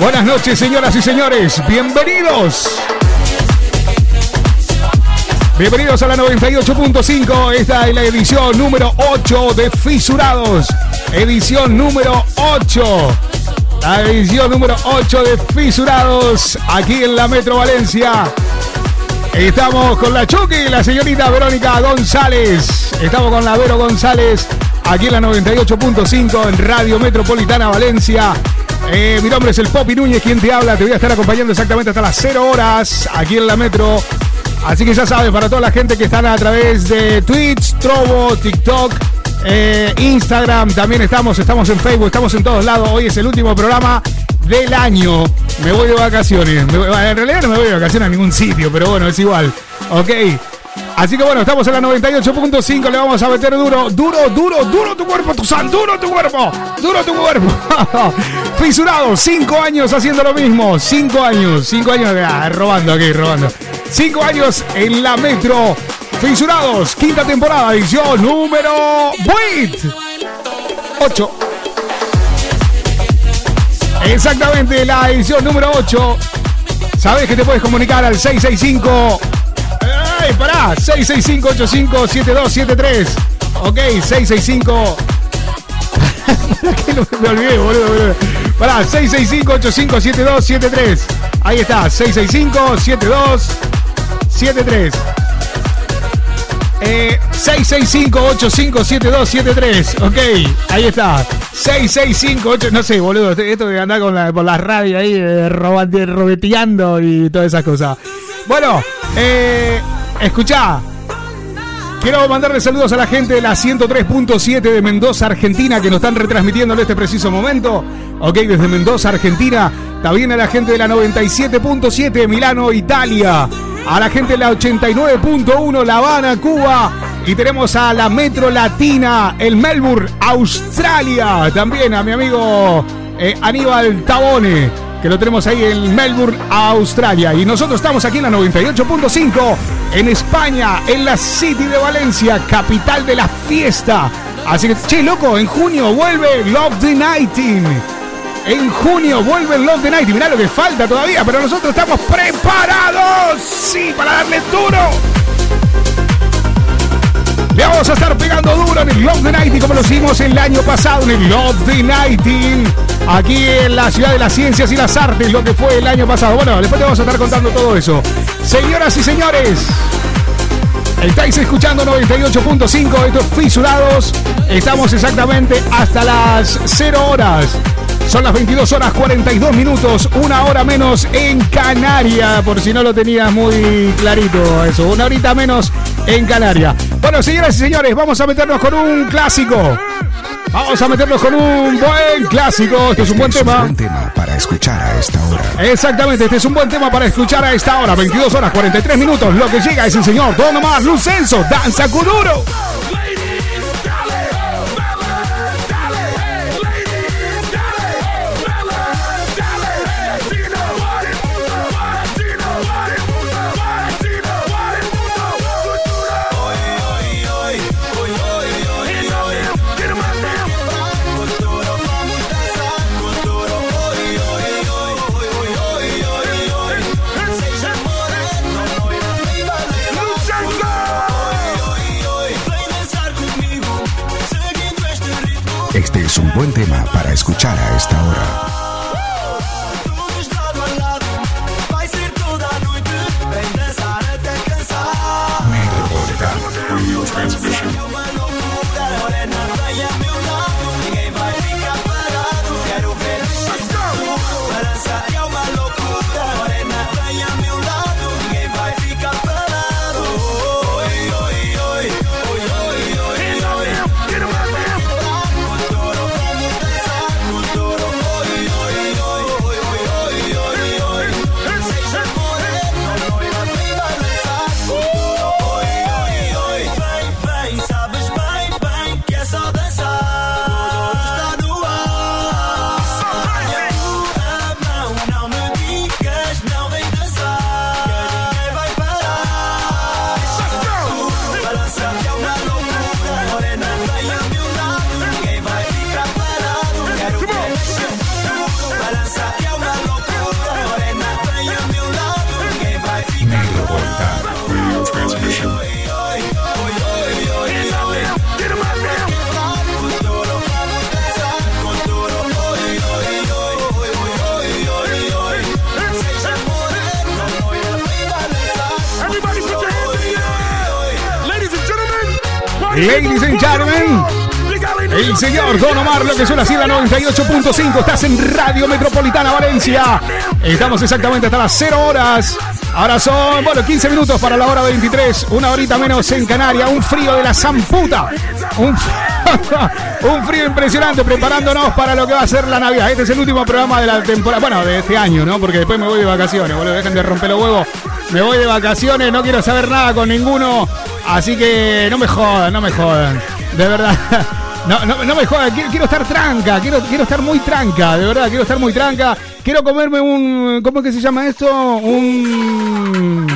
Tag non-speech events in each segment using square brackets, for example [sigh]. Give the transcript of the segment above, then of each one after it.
Buenas noches, señoras y señores. Bienvenidos. Bienvenidos a la 98.5. Esta es la edición número 8 de Fisurados. Edición número 8. La edición número 8 de Fisurados aquí en la Metro Valencia. Estamos con la Chucky, la señorita Verónica González. Estamos con la Vero González aquí en la 98.5 en Radio Metropolitana Valencia. Eh, mi nombre es el Popi Núñez, quien te habla. Te voy a estar acompañando exactamente hasta las 0 horas aquí en la Metro. Así que ya sabes, para toda la gente que están a través de Twitch, Trovo, TikTok, eh, Instagram, también estamos, estamos en Facebook, estamos en todos lados. Hoy es el último programa del año. Me voy de vacaciones. en realidad no me voy de vacaciones a ningún sitio, pero bueno, es igual. Ok. Así que bueno, estamos en la 98.5, le vamos a meter duro, duro, duro, duro tu cuerpo, tu san, duro tu cuerpo, duro tu cuerpo. [laughs] Fisurado, cinco años haciendo lo mismo, cinco años, cinco años, ah, robando aquí, robando. Cinco años en la metro. Fisurados, quinta temporada, edición número 8. 8. Exactamente, la edición número 8. Sabes que te puedes comunicar al 665 ¡Ey, pará! 665-857273. Ok, 665. ¿Para qué no me olvidé, boludo? boludo. Pará, 665-857273. Ahí está, 665-7273. Eh, 665-857273. Ok, ahí está. 6658, no sé, boludo. Esto de andar con la, por la radio ahí, eh, robeteando y todas esas cosas. Bueno, eh. Escucha, Quiero mandarle saludos a la gente de la 103.7 de Mendoza, Argentina, que nos están retransmitiendo en este preciso momento. Ok, desde Mendoza, Argentina. También a la gente de la 97.7 de Milano, Italia. A la gente de la 89.1 La Habana, Cuba. Y tenemos a la Metro Latina, el Melbourne, Australia. También a mi amigo eh, Aníbal Tabone que lo tenemos ahí en Melbourne, Australia. Y nosotros estamos aquí en la 98.5 en España, en la City de Valencia, capital de la fiesta. Así que, che, loco, en junio vuelve Love the Nighting. En junio vuelve Love the Nighting. Mirá lo que falta todavía, pero nosotros estamos preparados, sí, para darle duro. Le vamos a estar pegando duro en el Love the Nighting como lo hicimos el año pasado en el Love the Nighting aquí en la ciudad de las ciencias y las artes, lo que fue el año pasado. Bueno, después te vamos a estar contando todo eso. Señoras y señores, estáis escuchando 98.5, estos fisurados. Estamos exactamente hasta las 0 horas. Son las 22 horas 42 minutos, una hora menos en Canarias, por si no lo tenías muy clarito eso, una horita menos en Canarias. Bueno, señoras y señores, vamos a meternos con un clásico. Vamos a meternos con un buen clásico. Este es un buen tema. Un buen tema para escuchar a esta hora. Exactamente, este es un buen tema para escuchar a esta hora. 22 horas 43 minutos. Lo que llega es el señor Don Omar Lucenzo. Danza Kuduro. Buen tema para escuchar a esta hora. Ladies and gentlemen, el señor Don Omar, lo que suena así la 98.5. Estás en Radio Metropolitana Valencia. Estamos exactamente hasta las 0 horas. Ahora son, bueno, 15 minutos para la hora 23. Una horita menos en Canarias. Un frío de la zamputa. Un, [laughs] un frío impresionante preparándonos para lo que va a ser la Navidad. Este es el último programa de la temporada, bueno, de este año, ¿no? Porque después me voy de vacaciones, boludo. Dejen de romper los huevos. Me voy de vacaciones, no quiero saber nada con ninguno. Así que no me jodan, no me jodan. De verdad. [laughs] No, no, me jodan, quiero, estar tranca, quiero, quiero estar muy tranca, de verdad, quiero estar muy tranca. Quiero comerme un. ¿Cómo es que se llama esto? Un.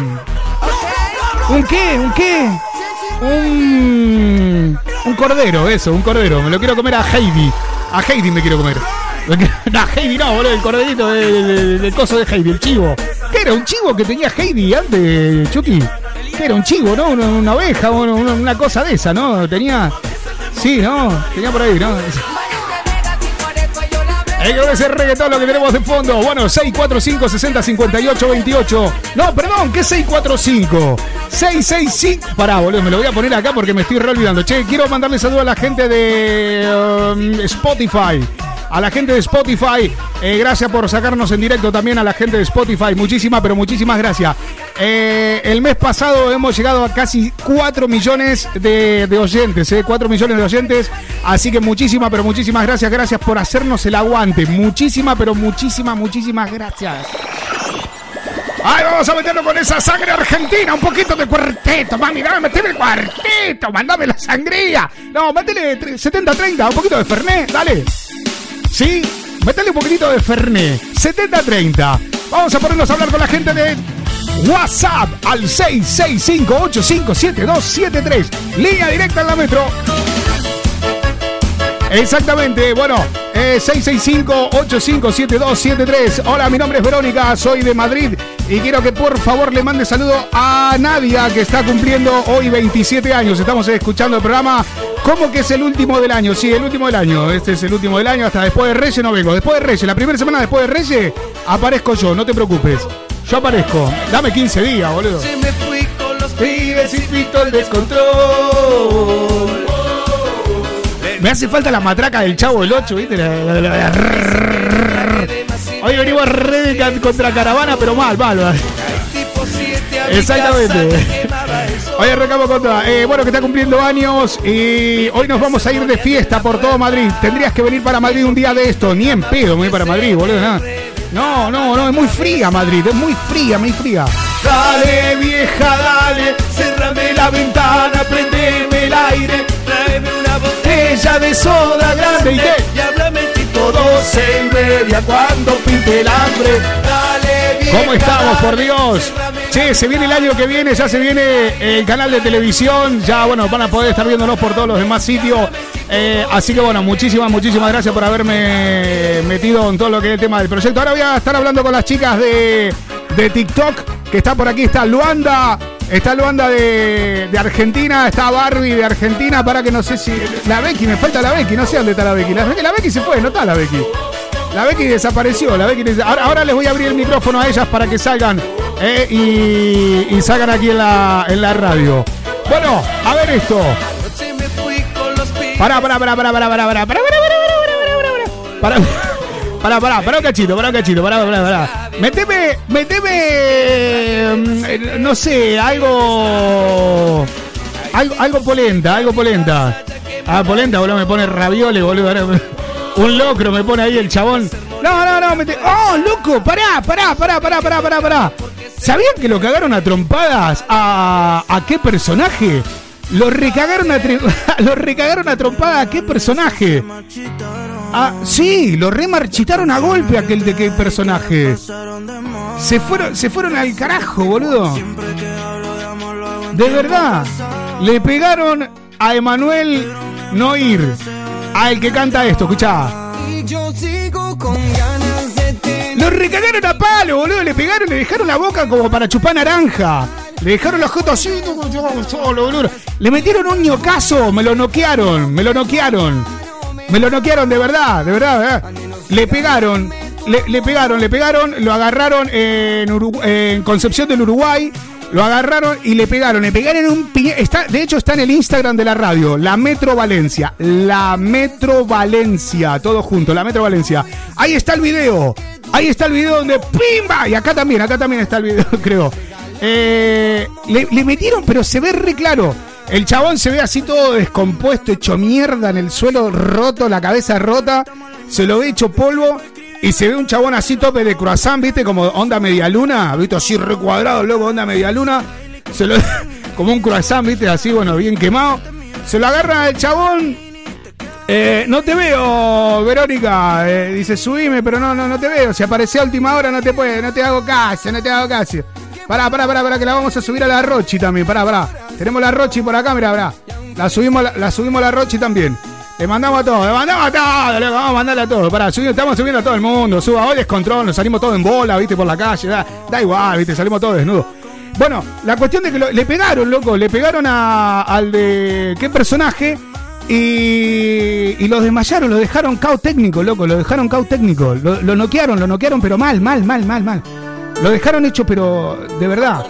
¿Un qué? ¿Un qué? Un. Un cordero, eso, un cordero. Me lo quiero comer a Heidi. A Heidi me quiero comer. [laughs] No, Heidi no, boludo, el corderito del, coso de Heidi, el chivo. ¿Qué era? ¿Un chivo que tenía Heidi antes, Chucky? ¿Qué era? ¿Un chivo, no? Una, oveja, una, una, cosa de esa, ¿no? Tenía. Sí, ¿no? Tenía por ahí, ¿no? Hay que ese reggaetón lo que tenemos de fondo. Bueno, 645 60 58 28. No, perdón, ¿qué 645? 665. Pará, boludo, me lo voy a poner acá porque me estoy re olvidando. Che, quiero mandarle saludos a la gente de um, Spotify a la gente de Spotify. Eh, gracias por sacarnos en directo también a la gente de Spotify. Muchísimas, pero muchísimas gracias. Eh, el mes pasado hemos llegado a casi 4 millones de, oyentes, eh, 4 millones de oyentes. Así que muchísimas, pero muchísimas gracias. Gracias por hacernos el aguante. Muchísimas, pero muchísimas, muchísimas gracias. Ay, vamos a meterlo con esa sangre argentina, un poquito de cuarteto, mami, dame, meteme el cuarteto, mandame la sangría. No, métele 70-30, un poquito de Fernet, dale. ¿Sí? Métale un poquitito de Fernet. 70-30. Vamos a ponernos a hablar con la gente de WhatsApp al 665857273. Línea directa en la metro. Exactamente, bueno, eh, 665-857273. Hola, mi nombre es Verónica, soy de Madrid y quiero que por favor le mande saludo a Nadia que está cumpliendo hoy 27 años. Estamos escuchando el programa. ¿Cómo que es el último del año? Sí, el último del año. Este es el último del año. Hasta después de Reyes no vengo. Después de Reyes, la primera semana después de Reyes, aparezco yo, no te preocupes. Yo aparezco. Dame 15 días, boludo. me fui con los pibes y el descontrol. Me hace falta la matraca del chavo del 8, ¿viste? Hoy venimos a red contra caravana, pero mal, mal. Exactamente. Hoy arrancamos contra. Eh, bueno, que está cumpliendo años y hoy nos vamos a ir de fiesta por todo Madrid. Tendrías que venir para Madrid un día de esto. Ni en pedo me voy para Madrid, boludo. No, no, no, es muy fría Madrid, es muy fría, muy fría. Dale, vieja, dale, cerrame la ventana, prendeme el aire, botella de soda grande y, y háblame tipo doce y media cuando pinte el hambre. Dale, vieja, ¿Cómo estamos, por Dios? Che, se viene el año que viene, ya se viene el canal de televisión, ya bueno, van a poder estar viéndonos por todos los demás sitios. Eh, así que bueno, muchísimas, muchísimas gracias por haberme metido en todo lo que es el tema del proyecto. Ahora voy a estar hablando con las chicas de, de TikTok, que está por aquí, está Luanda, está Luanda de, de, Argentina, está Barbie de Argentina, para que no sé si... La Becky, me falta la Becky, no sé dónde está la Becky. La, la Becky se fue, no está la Becky. La Becky desapareció, la Becky ahora, ahora, les voy a abrir el micrófono a ellas para que salgan eh, y, salgan aquí en la, en la radio. Bueno, a ver esto. Pará, pará, pará, pará, pará, pará, pará, pará, pará, pará, pará, pará, pará, un cachito, pará un cachito, pará, pará, pará. Meteme, meteme, no sé, algo, algo, algo polenta, algo polenta. Ah, polenta, boludo, me pone raviole, boludo. Un locro me pone ahí el chabón. No, no, no, mete. ¡Oh, loco! ¡Pará, pará, pará, pará, pará, pará, pará! ¿Sabían que lo cagaron a trompadas a. a qué personaje? Lo recagaron a, [laughs] lo recagaron a trompada a qué personaje. Ah, sí, lo remarchitaron a golpe aquel de qué personaje. Se fueron, se fueron al carajo, boludo. De verdad. Le pegaron a Emanuel Noir al que canta esto, escuchá. Lo recagaron a palo, boludo. Le pegaron, le dejaron la boca como para chupar naranja. Le dejaron los jotos solo, boludo. Le metieron un ñocazo, me lo noquearon, me lo noquearon. Me lo noquearon de verdad, de verdad, Le pegaron, le, pegaron, le pegaron, lo agarraron en, en Concepción del Uruguay Lo agarraron y le pegaron. Le pegaron un Está, de hecho, está en el Instagram de la radio. La Metro Valencia. La Metro Valencia. Todo junto. La Metro Valencia. Ahí está el video. Ahí está el video donde ¡pimba! Y acá también, acá también está el video, [laughs] creo. Eh, le, le metieron, pero se ve re claro. El chabón se ve así todo descompuesto, hecho mierda en el suelo, roto, la cabeza rota. Se lo ve hecho polvo. Y se ve un chabón así tope de croissant, ¿viste? Como onda media luna, ¿viste? Así recuadrado, luego onda media luna. Se lo, [laughs] como un croissant, ¿viste? Así, bueno, bien quemado. Se lo agarra el chabón. Eh, no te veo, Verónica. Eh, dice, subime, pero no, no, no te veo. Si aparece a última hora, no te puede, no te hago caso, no te hago caso. Pará, pará, pará, pará, que la vamos a subir a la Rochi también. Pará, pará. Tenemos la Rochi por acá, mira, pará. La subimos, la, subimos a la Rochi también. Le mandamos a todos, le mandamos a todos, le vamos a mandarle a todos. Para, estamos subiendo a todo el mundo. Suba, hoy descontrol, nos salimos todos en bola, viste, por la calle. Da, igual, viste, salimos todos desnudos. Bueno, la cuestión de que le pegaron, loco, le pegaron a, al de. ¿Qué personaje? Y, y lo desmayaron, lo dejaron cao técnico, loco, lo dejaron cao técnico. Lo, lo noquearon, lo noquearon, pero mal, mal, mal, mal, mal. Lo dejaron hecho, pero de verdad.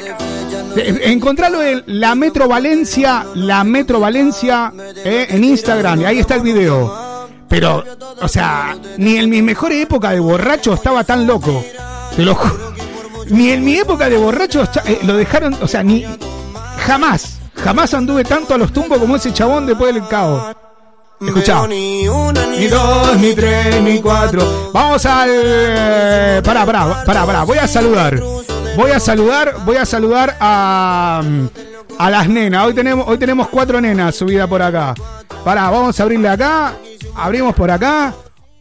Encontralo en la Metro Valencia, la Metro Valencia eh, en Instagram, y ahí está el video. Pero, o sea, ni en mi mejor época de borracho estaba tan loco. Te Ni en mi época de borracho eh, lo dejaron, o sea, ni. Jamás, jamás anduve tanto a los tumbos como ese chabón después del cabo. Escucha. Ni dos, ni tres, ni cuatro. Vamos al. Eh, pará, pará, pará, pará. Voy a saludar. Voy a saludar, voy a saludar a, a las nenas. Hoy tenemos, hoy tenemos cuatro nenas subidas por acá. Pará, vamos a abrirle acá. Abrimos por acá.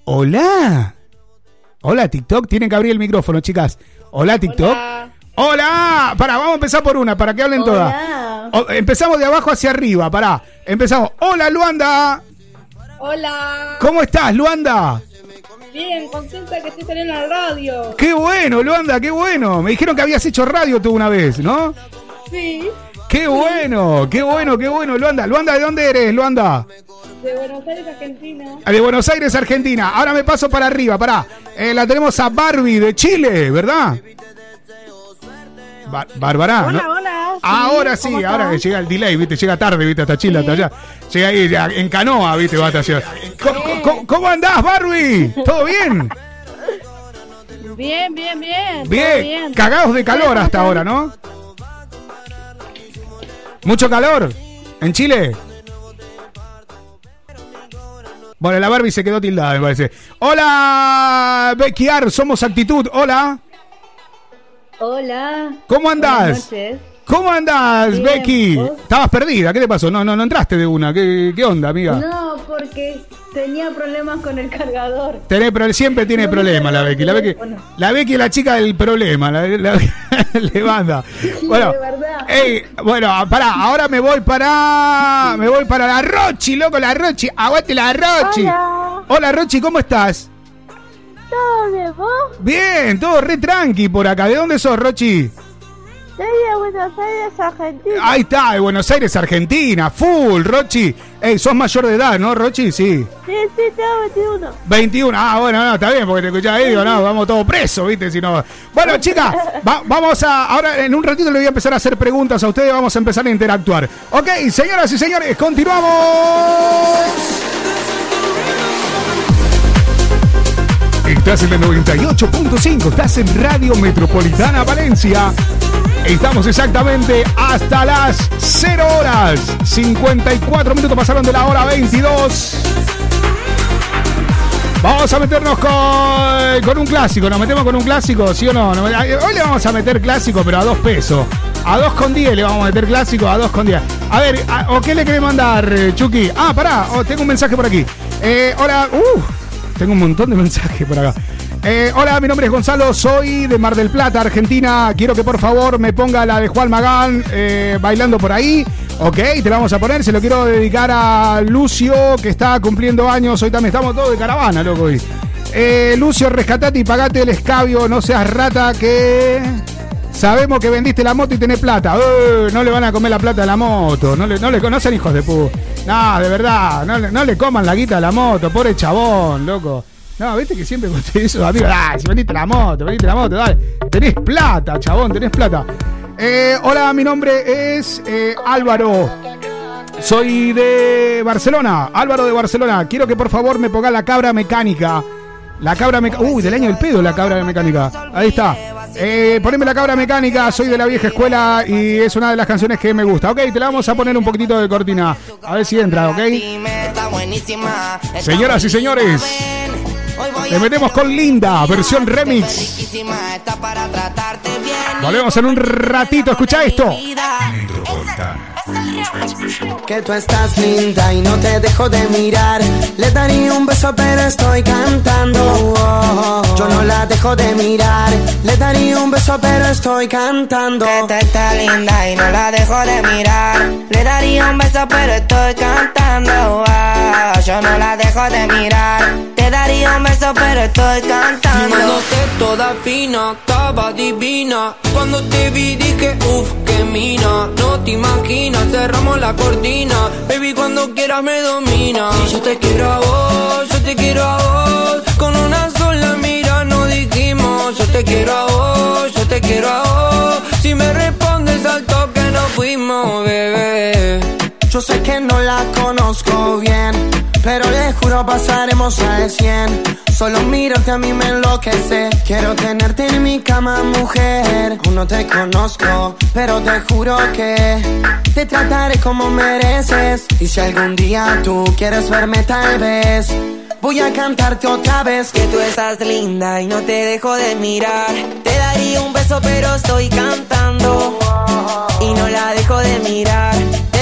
Hola. Hola, TikTok. Tienen que abrir el micrófono, chicas. Hola, TikTok. Hola. Pará, vamos a empezar por una, para que hablen todas. empezamos de abajo hacia arriba, pará. Empezamos. Hola, Luanda. Hola. ¿Cómo estás, Luanda? Bien, contenta que estés en la radio. Qué bueno, Luanda, qué bueno. Me dijeron que habías hecho radio tú una vez, ¿no? Sí. Qué bueno, qué bueno, qué bueno, Luanda. Luanda, ¿de dónde eres, Luanda? De Buenos Aires, Argentina. Ah, de Buenos Aires, Argentina. Ahora me paso para arriba, pará. Eh, la tenemos a Barbie de Chile, ¿verdad? Bárbara. Hola, hola. Ahora sí, ahora que llega el delay, ¿viste? Llega tarde, ¿viste? Hasta Chile, hasta allá. Llega ahí en canoa, ¿viste? Va hasta allá. ¿Cómo, andás, Barbie? ¿Todo bien? Bien, bien, bien. Bien. Cagados de calor hasta ahora, ¿no? ¿Mucho calor? ¿En Chile? Bueno, la Barbie se quedó tildada, me parece. Hola, Beckyar, somos Actitud. Hola. Hola. ¿Cómo andás? ¿Cómo andás, Becky? Estabas perdida, ¿qué te pasó? No, no, no entraste de una. ¿Qué, onda, amiga? No, porque tenía problemas con el cargador. siempre tiene problemas la Becky. La Becky, la Becky es la chica del problema. La, [laughs] le manda. Bueno, de verdad. bueno, pará, ahora me voy para. Me voy para la Rochi, loco, la Rochi. Aguante la Rochi. Hola, Hola Rochi, ¿cómo estás? ¿Todo bien, vos? Bien, todo re tranqui por acá. ¿De dónde sos, Rochi? Soy de Buenos Aires, Argentina. Ahí está, de Buenos Aires, Argentina. Full, Rochi. Ey, sos mayor de edad, ¿no, Rochi? Sí. Sí, sí, tengo 21. 21, ah, bueno, no, está bien, porque te escuchás ahí, digo, no, vamos todos presos, ¿viste? Si no... Bueno, chicas, [laughs] vamos a. Ahora, en un ratito le voy a empezar a hacer preguntas a ustedes, vamos a empezar a interactuar. Ok, señoras y señores, continuamos. Estás en el 98.5, estás en Radio Metropolitana Valencia. Estamos exactamente hasta las 0 horas. 54 minutos pasaron de la hora 22. Vamos a meternos con, un clásico. ¿Nos metemos con un clásico? ¿Sí o no? Hoy le vamos a meter clásico, pero a dos pesos. A dos con 10 le vamos a meter clásico, a dos con 10. A ver, ¿o qué le querés mandar, Chucky? Ah, pará, oh, tengo un mensaje por aquí. Eh, hola, uh, tengo un montón de mensajes por acá. Eh, hola, mi nombre es Gonzalo, soy de Mar del Plata, Argentina. Quiero que por favor me ponga la de Juan Magán eh, bailando por ahí. Ok, te vamos a poner. Se lo quiero dedicar a Lucio, que está cumpliendo años. Hoy también estamos todos de caravana, loco. Eh, Lucio, rescatate y pagate el escabio. No seas rata que... Sabemos que vendiste la moto y tenés plata. no le van a comer la plata a la moto. No le, no le conocen hijos de pu. No, de verdad. No, no le coman la guita a la moto. Pobre chabón, loco. No, viste que siempre cuando eso, amigo, ah, si vendiste la moto, vendiste la moto, dale. Tenés plata, chabón, tenés plata. Eh, hola, mi nombre es eh, Álvaro. Soy de Barcelona. Álvaro de Barcelona. Quiero que por favor me ponga la cabra mecánica. La cabra mecánica. Uy, del año del pedo la cabra mecánica. Ahí está. Eh, poneme la cabra mecánica, soy de la vieja escuela y es una de las canciones que me gusta. Ok, te la vamos a poner un poquito de cortina. A ver si entra, ok. Señoras y señores, le metemos con Linda, versión remix. Volvemos en un ratito, escucha esto. Que tú estás linda y no te dejo de mirar. Le daría un beso, pero estoy cantando. yo no la dejo de mirar. Le daría un beso, pero estoy cantando. Que tú estás linda y no la dejo de mirar. Le daría un beso, pero estoy cantando. yo no la dejo de mirar. Te daría un beso, pero estoy cantando. sé toda fina, estaba divina. Cuando te vi dije, uff, que mina. No te imaginas cerramos la cortina. Baby, cuando quieras me domina. Si yo te quiero a vos, yo te quiero a vos. Con una sola mira nos dijimos. Yo te quiero a vos, yo te quiero a vos. Si me respondes al toque nos fuimos, bebé. Yo sé que no la conozco bien, pero le juro pasaremos al 100. Solo mirarte a mí me enloquece. Quiero tenerte en mi cama, mujer. Aún no te conozco, pero te juro que te trataré como mereces. Y si algún día tú quieres verme, tal vez. Voy a cantarte otra vez que tú estás linda y no te dejo de mirar. Te daría un beso pero estoy cantando y no la dejo de mirar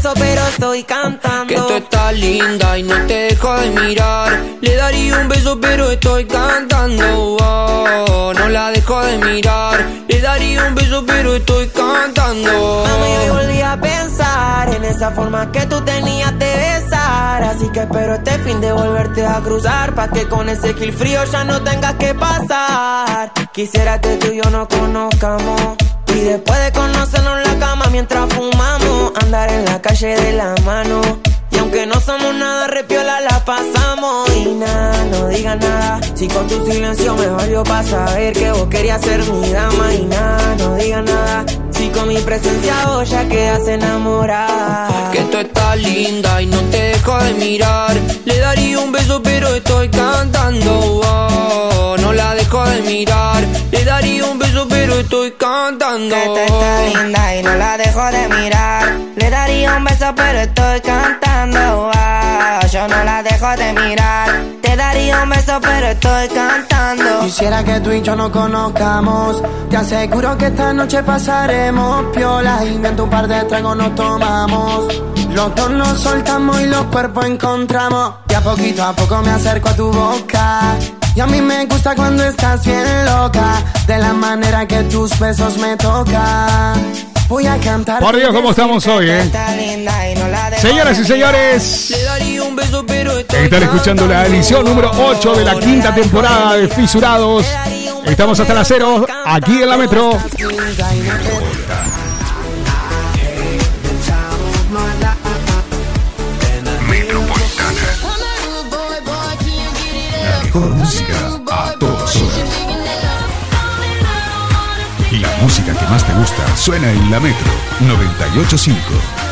beso, pero estoy cantando. Que tú estás linda y no te dejo de mirar. Le daría un beso, pero estoy cantando. Oh, no la dejo de mirar. Le daría un beso, pero estoy cantando. Mami, hoy volví a pensar en esa forma que tú tenías de besar. Así que espero este fin de volverte a cruzar. Pa' que con ese kill frío ya no tengas que pasar. Quisiera que tú y yo nos conozcamos. Y después de conocernos la cama mientras fumamos, andar en la calle de la mano. Y aunque no somos nada, repiola la pasamos. Y nada, no digas nada. Si con tu silencio me valió para saber que vos querías ser mi dama. Y nada, no digas nada. Si con mi presencia vos ya quedas enamorada. Que tú estás linda y no te dejo de mirar. Le daría un beso, pero estoy cantando. Oh, no la dejo de mirar. Le daría un beso, pero estoy cantando. Que tú estás linda y no la dejo de mirar. Le daría un beso, pero estoy cantando. Oh, yo no la dejo de mirar. Te daría un beso, pero estoy cantando. Quisiera que tú y yo nos conozcamos. Te aseguro que esta noche pasaremos piola. Y par de tragos nos tomamos. Los dos nos soltamos y los cuerpos encontramos. Y a poquito a poco me acerco a tu boca. Y a mí me gusta cuando estás bien loca, de la manera que tus besos me tocan. Voy a cantar. Por Dios, ¿cómo estamos hoy, eh? Señoras y señores, están escuchando la edición número 8 de la quinta temporada de Fisurados. Estamos hasta las 0 aquí en la Metro. Mejor música a todas horas. La música que más te gusta suena en la Metro 985.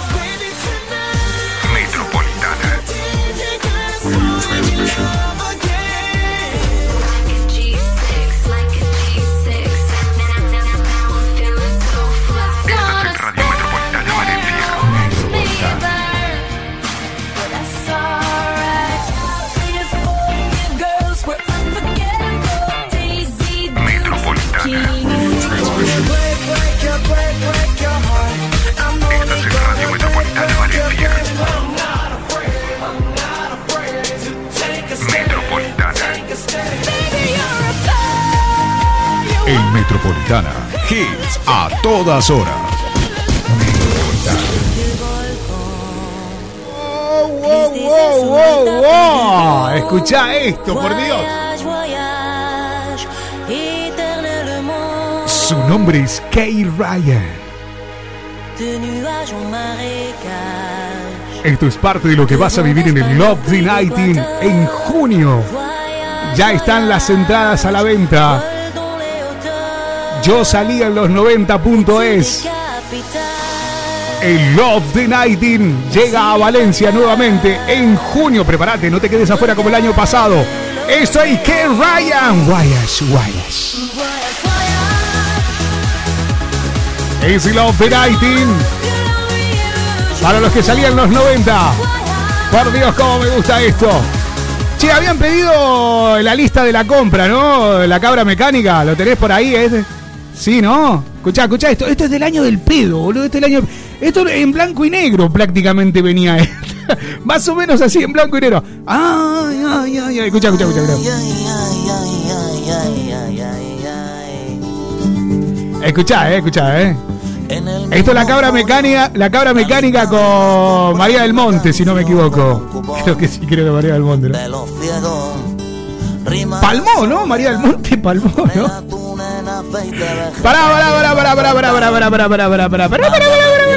Hits a todas horas. Wow, wow, wow, wow, Escucha esto, por Dios. Su nombre es Kay Ryan. Esto es parte de lo que vas a vivir en el Love the Nighting en junio. Ya están las entradas a la venta. Yo salí en los 90.es. El Love the Nighting llega a Valencia nuevamente en junio. Prepárate, no te quedes afuera como el año pasado. Esto es que Ryan. Guayas, guayas. Es Love the Nighting. Para los que salían los 90. Por Dios, cómo me gusta esto. Che, habían pedido la lista de la compra, ¿no? La cabra mecánica, ¿lo tenés por ahí? ¿eh? Sí, ¿no? Escuchá, escuchá, esto, esto es del año del pedo, boludo. Este es el año. Esto en blanco y negro prácticamente venía. [laughs] Más o menos así, en blanco y negro. Ay, ay, ay, ay. Escuchá, escuchá, escuchá. Escuchá, eh, escuchá, eh. Esto es la cabra mecánica, la cabra mecánica con María del Monte, si no me equivoco. Creo que sí, creo que María del Monte. ¿no? Palmó, ¿no? María del Monte palmó, ¿no? Pará, pará, pará, pará, pará, pará, pará, pará, pará, pará, pará, pará, pará, pará, pará,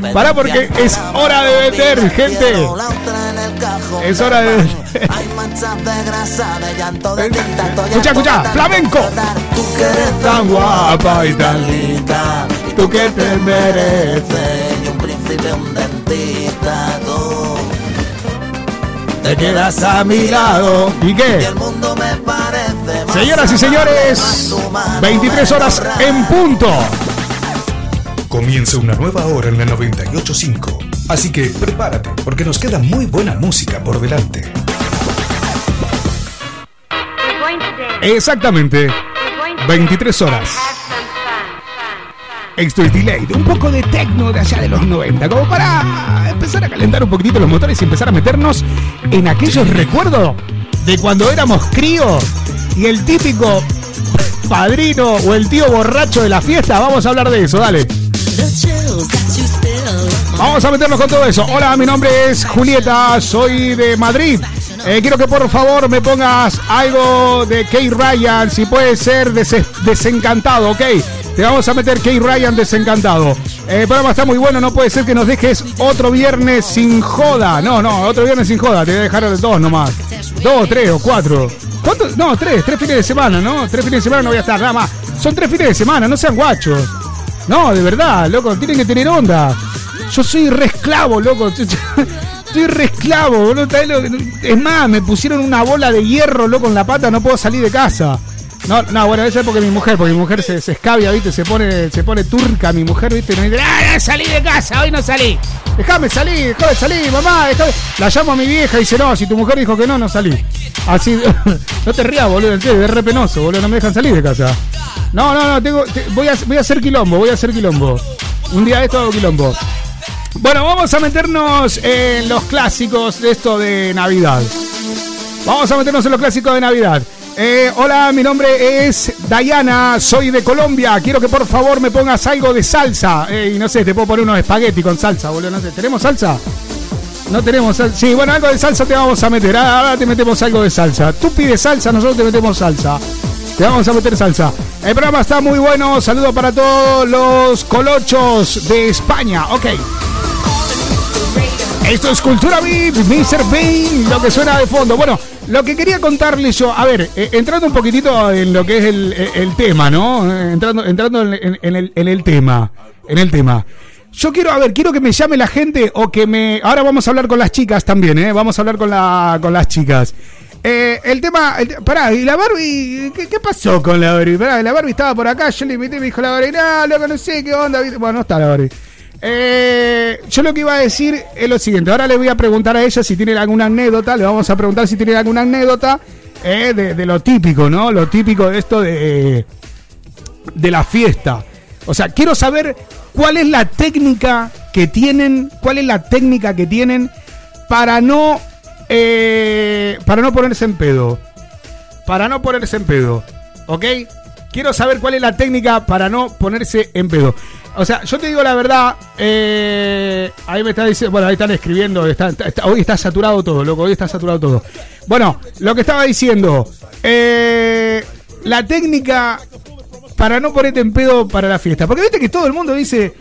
pará, pará, porque es hora de vender, gente. Es hora de vender. Escucha, escucha, flamenco. Tú que eres tan guapa y tan linda, tú que te mereces y un príncipe, un dentista, te quedas a mi lado. ¿Y qué? Señoras y señores, 23 horas en punto. Comienza una nueva hora en la 985. Así que prepárate, porque nos queda muy buena música por delante. Exactamente. 23 horas. Esto un poco de techno de allá de los 90, como para empezar a calentar un poquitito los motores y empezar a meternos en aquellos recuerdos de cuando éramos críos y el típico padrino o el tío borracho de la fiesta. Vamos a hablar de eso, dale. Vamos a meternos con todo eso. Hola, mi nombre es Julieta, soy de Madrid. Eh, quiero que por favor me pongas algo de Kay Ryan, si puede ser des desencantado, ¿ok? Te vamos a meter Kay Ryan desencantado. Eh, el programa está muy bueno, no puede ser que nos dejes otro viernes sin joda. No, no, otro viernes sin joda, te voy a dejar dos nomás. Dos, tres o cuatro. ¿Cuántos? No, tres, tres fines de semana, ¿no? Tres fines de semana no voy a estar, nada más. Son tres fines de semana, no sean guachos. No, de verdad, loco, tienen que tener onda. Yo soy re esclavo, loco. [laughs] Estoy re esclavo, boludo. Es más, me pusieron una bola de hierro, loco, en la pata, no puedo salir de casa. No, no, bueno, eso es porque mi mujer, porque mi mujer se, se escabia, ¿viste? Se pone, se pone turca mi mujer, ¿viste? Y me dice, ¡ah, salí de casa! Hoy no salí. Déjame salir, déjame salir, mamá. La llamo a mi vieja y dice, no, si tu mujer dijo que no, no salí. Así, [laughs] no te rías, boludo, es re penoso, boludo, no me dejan salir de casa. No, no, no, tengo, voy, a, voy a hacer quilombo, voy a hacer quilombo. Un día de esto hago quilombo. Bueno, vamos a meternos en los clásicos de esto de Navidad. Vamos a meternos en los clásicos de Navidad. Eh, hola, mi nombre es Dayana, soy de Colombia. Quiero que por favor me pongas algo de salsa. Eh, y no sé, te puedo poner unos espagueti con salsa, boludo. ¿tenemos salsa? No tenemos salsa. Sí, bueno, algo de salsa te vamos a meter. Ahora te metemos algo de salsa. Tú pides salsa, nosotros te metemos salsa. Te vamos a meter salsa. El programa está muy bueno. Saludo para todos los colochos de España. Ok. Esto es Cultura VIP, Mr. Bean, lo que suena de fondo. Bueno, lo que quería contarles yo, a ver, eh, entrando un poquitito en lo que es el, el tema, ¿no? Entrando, entrando en, el, tema, en el tema. Yo quiero, a ver, quiero que me llame la gente o que me... Ahora vamos a hablar con las chicas también, ¿eh? Vamos a hablar con, la, con las chicas. Eh, el tema, el, pará, y la Barbie, ¿qué, ¿qué, pasó con la Barbie? Pará, la Barbie estaba por acá, yo le invité me dijo la Barbie, no, loco, no sé qué onda. Bueno, no está la Barbie. Eh, yo lo que iba a decir es lo siguiente. Ahora le voy a preguntar a ella si tiene alguna anécdota. Le vamos a preguntar si tiene alguna anécdota eh, de, lo típico, ¿no? Lo típico de esto de, de la fiesta. O sea, quiero saber cuál es la técnica que tienen, cuál es la técnica que tienen para no, eh, para no ponerse en pedo. Para no ponerse en pedo. ¿Ok? Quiero saber cuál es la técnica para no ponerse en pedo. O sea, yo te digo la verdad, eh, ahí me está diciendo, bueno, ahí están escribiendo, está, hoy está saturado todo, loco, hoy está saturado todo. Bueno, lo que estaba diciendo, eh, la técnica para no ponerte en pedo para la fiesta. Porque viste que todo el mundo dice,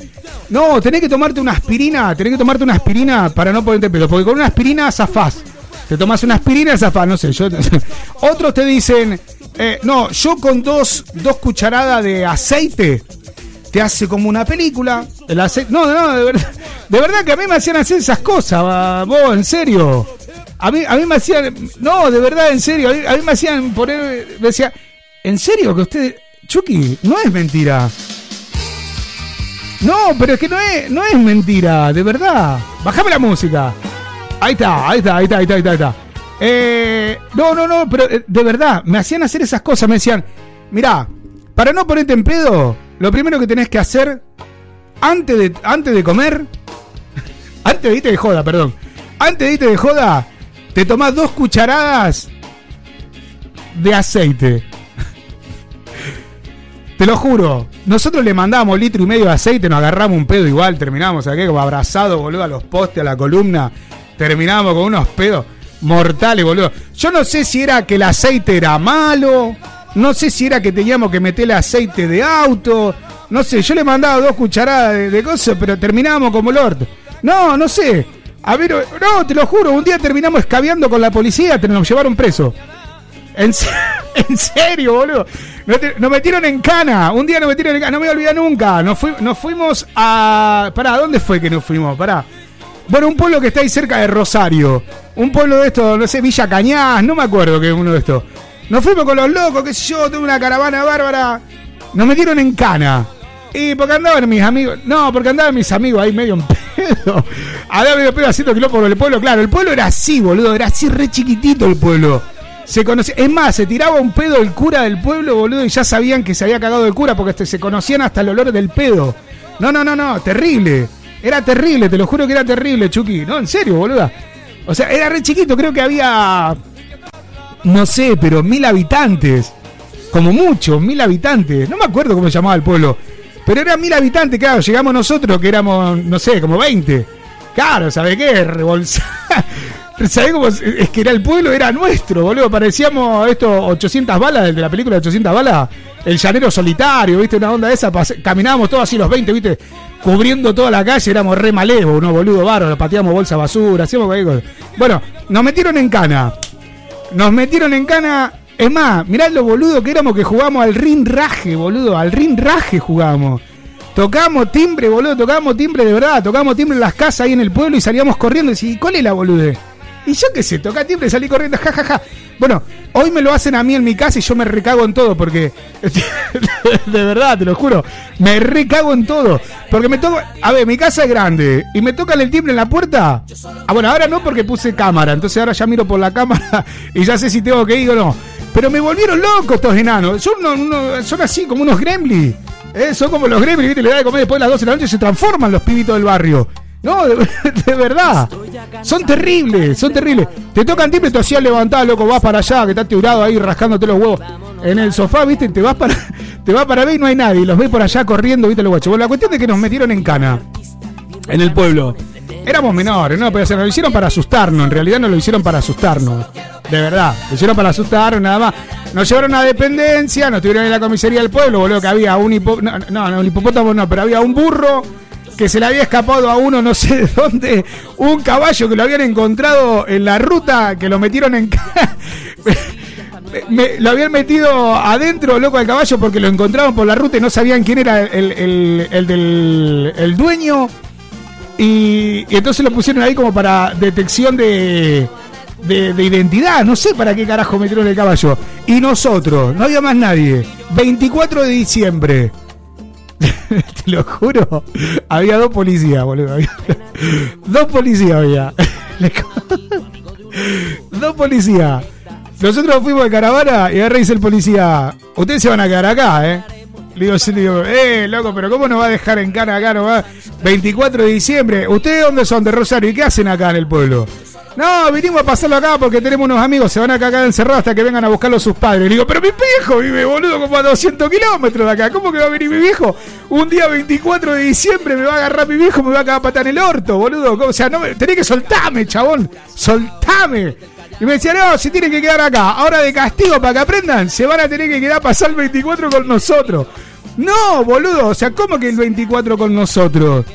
no, tenés que tomarte una aspirina, tenés que tomarte una aspirina para no ponerte en pedo, porque con una aspirina zafás. Te tomas una aspirina, zafás, no sé, yo... [laughs] Otros te dicen, eh, no, yo con dos, dos cucharadas de aceite te hace como una película. El aceite, no, no, de verdad, de verdad que a mí me hacían hacer esas cosas, vos, en serio. A mí, a mí me hacían, no, de verdad, en serio, a mí, me hacían poner, me decía, ¿en serio que usted, Chucky, no es mentira? No, pero es que no es, no es mentira, de verdad. Bajame la música. Ahí está, ahí está, ahí está, ahí está, ahí está. ahí está. Eh, no, no, no, pero eh, de verdad, me hacían hacer esas cosas, me decían, mirá, para no ponerte en pedo, lo primero que tenés que hacer, antes de, antes de comer, antes de irte de joda, perdón, antes de irte de joda, te tomás dos cucharadas de aceite. [laughs] Te lo juro. Nosotros le mandábamos litro y medio de aceite, nos agarramos un pedo igual, terminamos aquí como abrazados, boludo, a los postes, a la columna. Terminamos con unos pedos mortales, boludo. Yo no sé si era que el aceite era malo, no sé si era que teníamos que meterle aceite de auto, no sé, yo le mandaba dos cucharadas de, cosas, pero terminábamos como Lord. No, no sé. A ver, no, te lo juro, un día terminamos escabeando con la policía, te nos llevaron preso. En, se- [laughs] en serio, boludo. Nos, metieron en cana. Un día nos metieron en cana. No me voy a olvidar nunca. Nos, nos fuimos a. Pará, ¿dónde fue que nos fuimos? Pará. Bueno, un pueblo que está ahí cerca de Rosario. Un pueblo de estos, no sé, Villa Cañas, no me acuerdo que es uno de estos. Nos fuimos con los locos, qué sé yo, tuve una caravana bárbara. Nos metieron en cana. Y porque andaban mis amigos. No, porque andaban mis amigos ahí medio en pedo. [laughs] Andaban medio pedo haciendo quilombo por el pueblo. Claro, el pueblo era así, boludo. Era así re chiquitito el pueblo. Se conocía. Es más, se tiraba un pedo el cura del pueblo, boludo, y ya sabían que se había cagado el cura porque este- se conocían hasta el olor del pedo. No, no, no, no. Terrible. Era terrible, te lo juro que era terrible, Chucky. No, en serio, boluda. O sea, era re chiquito. Creo que había. No sé, pero mil habitantes. Como mucho, mil habitantes. No me acuerdo cómo se llamaba el pueblo. Pero eran mil habitantes, claro. Llegamos nosotros, que éramos, no sé, como 20. Claro, ¿sabe qué? Rebolsa. [laughs] ¿Sabés cómo? Es que era el pueblo, era nuestro, boludo. Parecíamos estos 800 balas, de la película de 800 balas. El llanero solitario, ¿viste? Una onda de esa. Caminábamos todos así los 20, ¿viste? Cubriendo toda la calle, éramos re malevos, ¿no? Boludo, bárbaro. Pateamos bolsa basura, hacíamos cualquier cosa. Bueno, nos metieron en cana. Nos metieron en cana. Es más, mirá lo boludo que éramos que jugábamos al rinraje, boludo. Al rinraje jugábamos. Tocábamos timbre, boludo. Tocábamos timbre de verdad. Tocábamos timbre en las casas ahí en el pueblo y salíamos corriendo. Y ¿cuál es la bolude? Y yo qué sé, toca timbre salí corriendo, jajaja. Bueno, hoy me lo hacen a mí en mi casa y yo me recago en todo porque. [laughs] de verdad, te lo juro. Me recago en todo. Porque me toca. A ver, mi casa es grande y me tocan el timbre en la puerta. Ah, bueno, ahora no porque puse cámara. Entonces ahora ya miro por la cámara [laughs] y ya sé si tengo que ir o no. Pero me volvieron locos estos enanos. Son, unos- unos- son así como unos gremlins. Eh, son como los gremlins, ¿viste? Le da de comer después de las 12 de la noche y se transforman los pibitos del barrio. No, [laughs] de, verdad. Son terribles, son terribles. Te tocan timbre, te hacían levantar, loco, vas para allá, que estás tirado ahí rascándote los huevos en el sofá, ¿viste? Te vas para [laughs] te vas para ver y no hay nadie. Los ves por allá corriendo, ¿viste? Los guachos. Bueno, la cuestión es que nos metieron en cana en el pueblo. Éramos menores, ¿no? Pero se nos hicieron para asustarnos. En realidad no lo hicieron para asustarnos. De verdad. Lo hicieron para asustarnos, nada más. Nos llevaron a dependencia, nos tuvieron en la comisaría del pueblo, boludo, que había un hipopótamo. No, no, un hipopótamo no, pero había un burro que se le había escapado a uno, no sé de dónde, un caballo que lo habían encontrado en la ruta, que lo metieron en. [laughs] lo habían metido adentro, loco, al caballo porque lo encontraron por la ruta y no sabían quién era el, el- el del el dueño. Y, y entonces lo pusieron ahí como para detección de, de, de identidad. No sé para qué carajo metieron el caballo. Y nosotros, no había más nadie. 24 de diciembre. [laughs] Te lo juro. Había dos policías, boludo. Dos policías había. [laughs] Dos policías. Nosotros fuimos de caravana y y dice el policía, ustedes se van a quedar acá, ¿eh? Le digo, sí, le digo, eh, loco, pero ¿cómo nos va a dejar en cana acá? No va? 24 de diciembre, ¿ustedes dónde son? De Rosario, ¿y qué hacen acá en el pueblo? No, vinimos a pasarlo acá porque tenemos unos amigos, se van a cagar encerrados hasta que vengan a buscarlo sus padres. Le digo, pero mi viejo vive, boludo, como a 200 kilómetros de acá. ¿Cómo que va a venir mi viejo? Un día 24 de diciembre me va a agarrar mi viejo, me va a cagar patar en el orto, boludo. O sea, no me, tenés que soltarme, chabón. Soltame. Y me decía, no, se tienen que quedar acá. Ahora de castigo para que aprendan, se van a tener que quedar a pasar el 24 con nosotros. No, boludo, o sea, ¿cómo que el 24 con nosotros?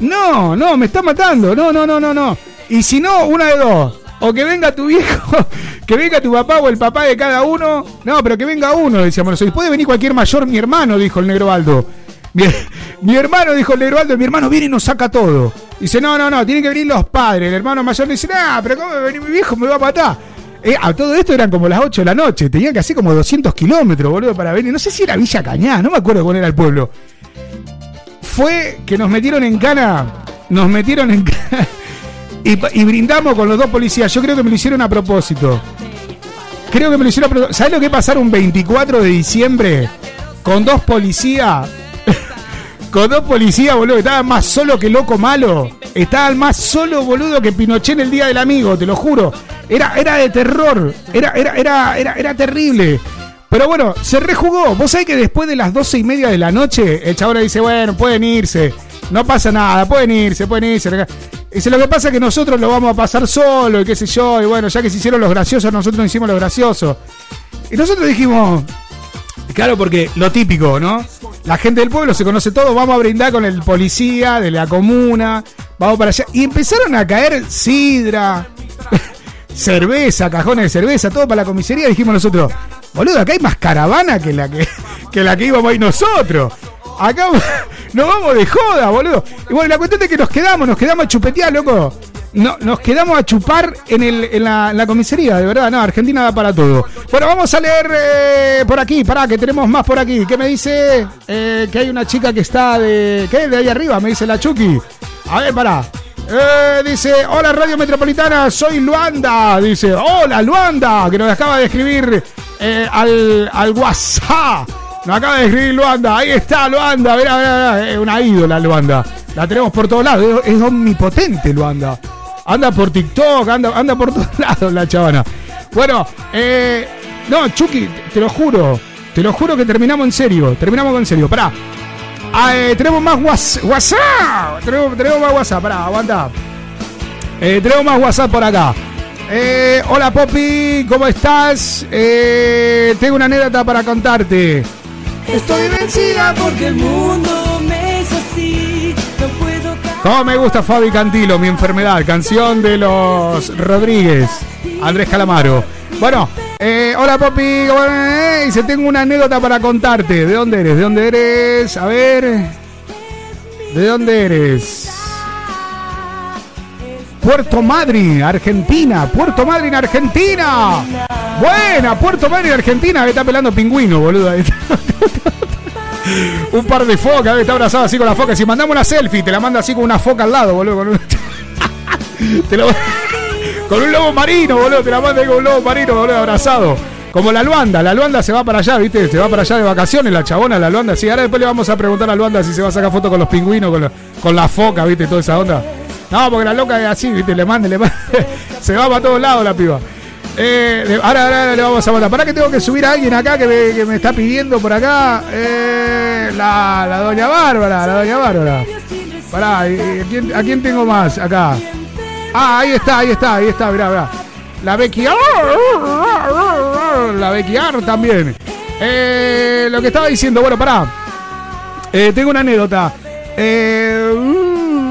No, no, me está matando. No, no, no, no, no. Y si no, una de dos. o que venga tu viejo, [laughs] que venga tu papá o el papá de cada uno. No, pero que venga uno, decíamos nosotros. Y puede venir cualquier mayor, mi hermano, dijo el negro Baldo. [laughs] Mi, hermano, dijo el negro Baldo, mi hermano viene y nos saca todo. Dice, no, no, no, tienen que venir los padres. El hermano mayor le dice, nah, pero ¿cómo va a venir mi viejo? Me va a matar. Eh, a todo esto eran como las 8 de la noche. Tenían que hacer como 200 kilómetros, boludo, para venir. No sé si era Villa Cañá, no me acuerdo cuál era el pueblo. Fue que nos metieron en cana. Nos metieron en cana. Y, y brindamos con los dos policías. Yo creo que me lo hicieron a propósito. Creo que me lo hicieron a propósito. ¿Sabes lo que pasaron un 24 de diciembre? Con dos policías. [laughs] con dos policías, boludo. Estaban más solo que loco malo. Estaban más solo, boludo, que Pinochet en el día del amigo, te lo juro. Era, era de terror. Era, era, era, era, era terrible. Pero bueno, se rejugó. Vos sabés que después de las doce y media de la noche, el chabón dice, bueno, pueden irse. No pasa nada, pueden irse, pueden irse. Dice, lo que pasa es que nosotros lo vamos a pasar solo y qué sé yo. Y bueno, ya que se hicieron los graciosos, nosotros hicimos los graciosos. Y nosotros dijimos, claro, porque lo típico, ¿no? La gente del pueblo se conoce todo, vamos a brindar con el policía de la comuna, vamos para allá. Y empezaron a caer sidra, [laughs] cerveza, cajones de cerveza, todo para la comisaría. Dijimos nosotros, boludo, acá hay más caravana que la que, [laughs] que la que íbamos ahí nosotros. Acá [laughs] nos vamos de joda, boludo. Y bueno, la cuestión es que nos quedamos, nos quedamos a chupetear, loco. No, nos quedamos a chupar en, el, en, la, en comisaría, de verdad. No, Argentina da para todo. Bueno, vamos a leer eh, por aquí, pará, que tenemos más por aquí. ¿Qué me dice? Eh, que hay una chica que está de. ¿Qué? De ahí arriba, me dice la Chucky. A ver, pará. Eh, dice, hola Radio Metropolitana, soy Luanda. Dice, hola Luanda, que nos acaba de escribir al, al WhatsApp. Nos acaba de escribir Luanda. Ahí está Luanda. Verá, verá. Es una ídola Luanda. La tenemos por todos lados. Es, es omnipotente Luanda. Anda por TikTok, anda, anda por [laughs] todos lados la chavana. Bueno, eh, no, Chucky, te lo juro. Te lo juro que terminamos en serio. Terminamos en serio. Pará. Ah, eh, tenemos más WhatsApp. Tenemos, tenemos más WhatsApp. Pará, aguanta. Eh, tenemos más WhatsApp por acá. Eh, hola Poppy, ¿cómo estás? Eh, tengo una anécdota para contarte. Estoy vencida porque el mundo me hizo así. No puedo Cómo me gusta Fabi Cantilo, mi enfermedad, canción de los Rodríguez, Andrés Calamaro. Bueno, eh, hola Poppy, ¿cómo- eh? dice, tengo una anécdota para contarte. ¿De dónde eres? ¿De dónde eres? A ver. ¿De dónde eres? Puerto Madryn, Argentina. Puerto Madryn, Argentina. Buena, Puerto Madryn, Argentina. Está pelando pingüino, boludo. [laughs] un par de focas, está abrazado así con la foca. Si mandamos una selfie, te la manda así con una foca al lado, boludo. Con un, [laughs] te lo- con un lobo marino, boludo. Te la manda con un lobo marino, boludo, abrazado. Como la Luanda, la Luanda se va para allá, ¿viste? Se va para allá de vacaciones, la chabona, la Luanda. Sí, ahora después le vamos a preguntar a Luanda si se va a sacar foto con los pingüinos, la- con la foca, ¿viste? Toda esa onda. No, porque la loca es así, ¿viste? Le manda, le manda. [laughs] se va para todos lados la piba. Eh, ahora, ahora le vamos a mandar. Para que tengo que subir a alguien acá que me, está pidiendo por acá. Eh, la, doña Bárbara, la doña Bárbara. Pará, ¿y- y ¿a quién, a quién tengo más acá? Ah, ahí está, ahí está, ahí está, mirá, mirá. La Becky La Becky también. Eh, lo que estaba diciendo, bueno, pará. Tengo una anécdota.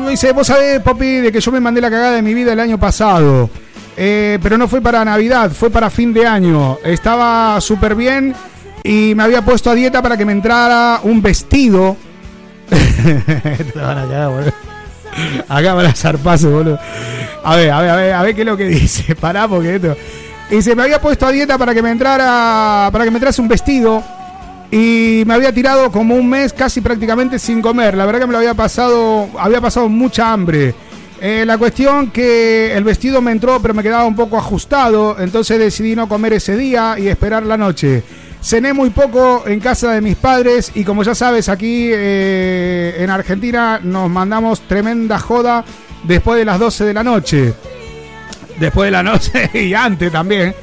Dice, vos sabés, Popi, de que yo me mandé la cagada de mi vida el año pasado. Eh, pero no fue para Navidad, fue para fin de año. Estaba súper bien y me había puesto a dieta para que me entrara un vestido. [laughs] Te van a. Acá van a zarpazo, boludo. A ver, a ver, a ver, a ver qué es lo que dice. [laughs] Pará, porque esto. Dice, me había puesto a dieta para que me entrara. Para que me entrase un vestido. Y me había tirado como un mes casi prácticamente sin comer. La verdad que me lo había pasado. Había pasado mucha hambre. Eh, la cuestión que el vestido me entró, pero me quedaba un poco ajustado. Entonces decidí no comer ese día y esperar la noche. Cené muy poco en casa de mis padres y como ya sabes, aquí eh, en Argentina nos mandamos tremenda joda después de las 12 de la noche. Después de la noche [laughs] y antes también.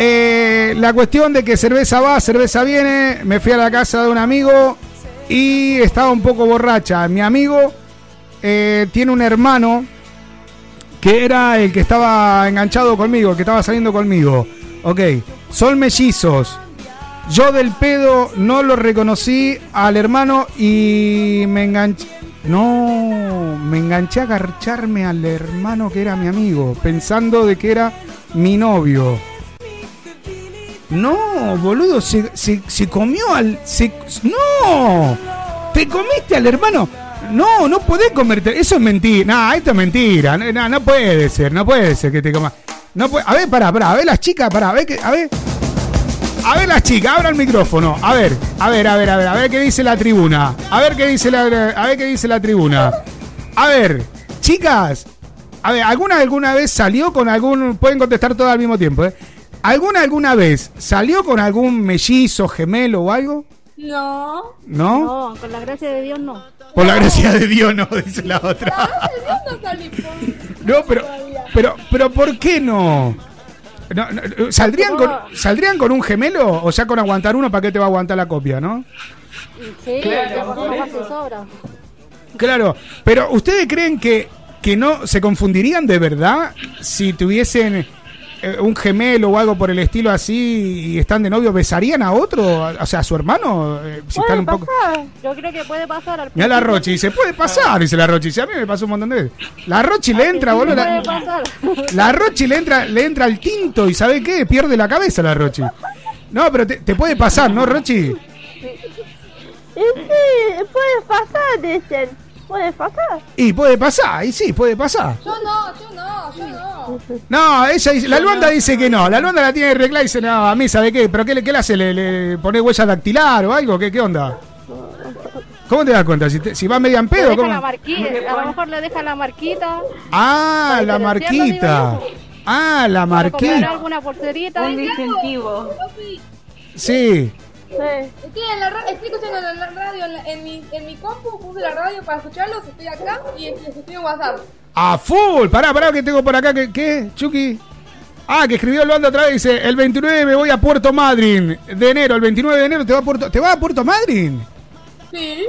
Eh, la cuestión de que cerveza va, cerveza viene, me fui a la casa de un amigo y estaba un poco borracha. Mi amigo eh, tiene un hermano que era el que estaba enganchado conmigo, el que estaba saliendo conmigo. Ok, son mellizos. Yo del pedo no lo reconocí al hermano y me enganché. No, me enganché a garcharme al hermano que era mi amigo, pensando de que era mi novio. No, boludo, se, se- se comió al... se- no, te comiste al hermano. No, no podés comerte. Eso es mentira. Esto es mentira. No, puede ser, no puede ser que te comas. No. A ver, pará, pará, a ver las chicas, pará, a ver, que, a ver. A ver las chicas, abra el micrófono. A ver, a ver, a ver, a ver, a ver qué dice la tribuna. A ver qué dice la, a ver qué dice la tribuna. A ver, chicas, a ver, ¿alguna alguna vez salió con algún pueden contestar todas al mismo tiempo, eh? ¿Alguna alguna vez salió con algún mellizo, gemelo o algo? No. ¿No? No, con la gracia de Dios no. Por la gracia de Dios no, dice la otra. No pero pero pero ¿por qué no? No, no, ¿Saldrían con, ¿Saldrían con un gemelo o ya con aguantar uno para qué te va a aguantar la copia, no? Sí, Claro, sobra. Claro, pero ¿ustedes creen que, que no se confundirían de verdad si tuviesen un gemelo o algo por el estilo así y están de novio? ¿Besarían a otro? O sea, a su hermano? Eh, si están Puede poco... pasar. Yo creo que puede pasar. Al Mira la. Rochi, dice, puede pasar, dice la Rochi. Dice, a mí me pasó un montón de veces. La Rochi le entra, boludo. [laughs] La, Rochi le entra, le entra al tinto y ¿sabe qué? Pierde la cabeza la Rochi. No, pero te, te puede pasar, ¿no, Rochi? Sí, puede pasar, dicen. Puede pasar. Y puede pasar, y sí, puede pasar. Yo no, yo no, yo no. No, ella dice, la Luanda dice que no. La Luanda la tiene arreglada y dice, no, a mí, ¿sabe qué? ¿Pero qué, le- qué le hace? ¿Le, le pone huella dactilar o algo? ¿Qué, qué onda? ¿Cómo te das cuenta? Si, te- si va media en Le pedo, deja ¿cómo? la marquita, a lo mejor le deja la marquita. Ah, la marquita. Ah, la Para comprar marquita. alguna pulserita. Un. Papi, Sí. Sí. estoy, en la ra- estoy escuchando en la radio, en, la- en mi, en mi compu, puse la radio para escucharlos, estoy acá y les estoy en WhatsApp. A full. Pará, pará, que tengo por acá. ¿Qué, qué Chucky? Ah, que escribió Luanda otra vez. Dice, el 29 me voy a Puerto Madryn. De enero, el 29 de enero te va a Puerto... ¿Te vas a Puerto Madryn? Sí.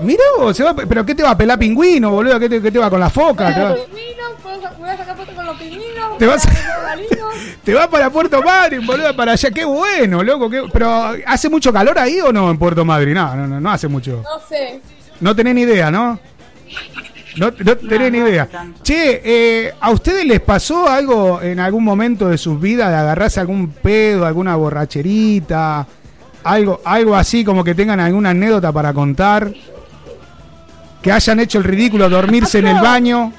Mira vos, se va, pero ¿qué te va a pelar pingüino, boludo? ¿Qué te, qué te va con la foca? ¿Te va, Los pingüinos, voy a sacar fotos con los pingüinos. Te vas [laughs] te va para Puerto Madryn, boludo, para allá. Qué bueno, loco. qué- Pero ¿hace mucho calor ahí o no en Puerto Madryn? No, no, no, no hace mucho. No sé. No tenés ni idea, ¿no? No, no tenés ni idea. Che, eh, ¿a ustedes les pasó algo en algún momento de sus vidas de agarrarse algún pedo, alguna borracherita? Algo, algo así como que tengan alguna anécdota para contar. Que hayan hecho el ridículo, dormirse en el baño.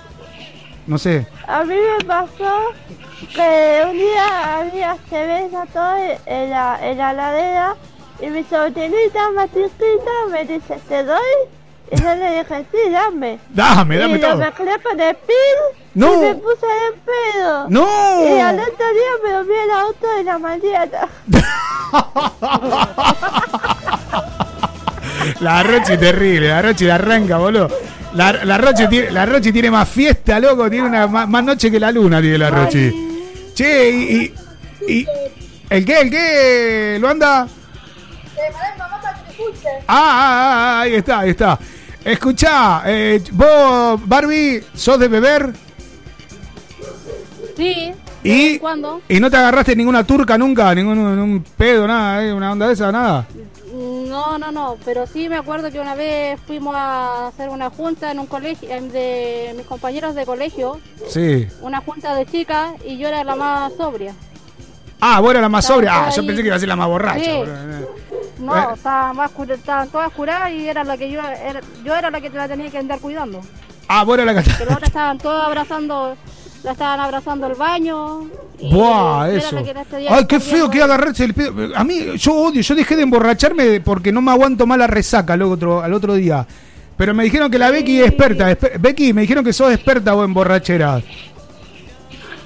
No sé. A mí me pasó que un día había cerveza todo en la, en la ladera y mi sobrinita más chiquita me dice, ¿te doy? Y yo le dije, sí, dame. Dame, dame y todo. mezclé con el pin No. y me puse en pedo. No. Y al otro día me dormí en el auto de la mañana. [laughs] La Rochi terrible, la Rochi la arranca, boludo. La, la, Rochi tiene, la Rochi tiene más fiesta, loco, tiene una más, más noche que la luna, tiene la Rochi. Che, y, y, y- ¿El qué? ¿El qué? ¿Lo anda? Eh. Ah, ah, ah, ahí está, ahí está. Escuchá, eh, vos, Barbie, sos de beber Sí. y, ¿Cuándo? y no te agarraste ninguna turca nunca, ningún un pedo, nada, eh, una onda de esa, nada. No, no, no, pero sí me acuerdo que una vez fuimos a hacer una junta en un colegio, de mis compañeros de colegio, Sí. una junta de chicas y yo era la más sobria. Ah, eras la más Estaba sobria. Ah, yo pensé que iba a ser la más borracha. Sí. No, Eh. estaban, más cura- estaban todas curadas y era la que yo era, yo era la que la tenía que andar cuidando. Ah, eras la que... Las otras estaban todas abrazando, la estaban abrazando el baño. Buah, eso. que Ay, qué feo que agarrarse el pedo. A mí, yo odio, yo dejé de emborracharme porque no me aguanto más la resaca al otro, al otro día. Pero me dijeron que la Becky es experta. Espe- Becky, me dijeron que sos experta vos en borrachera.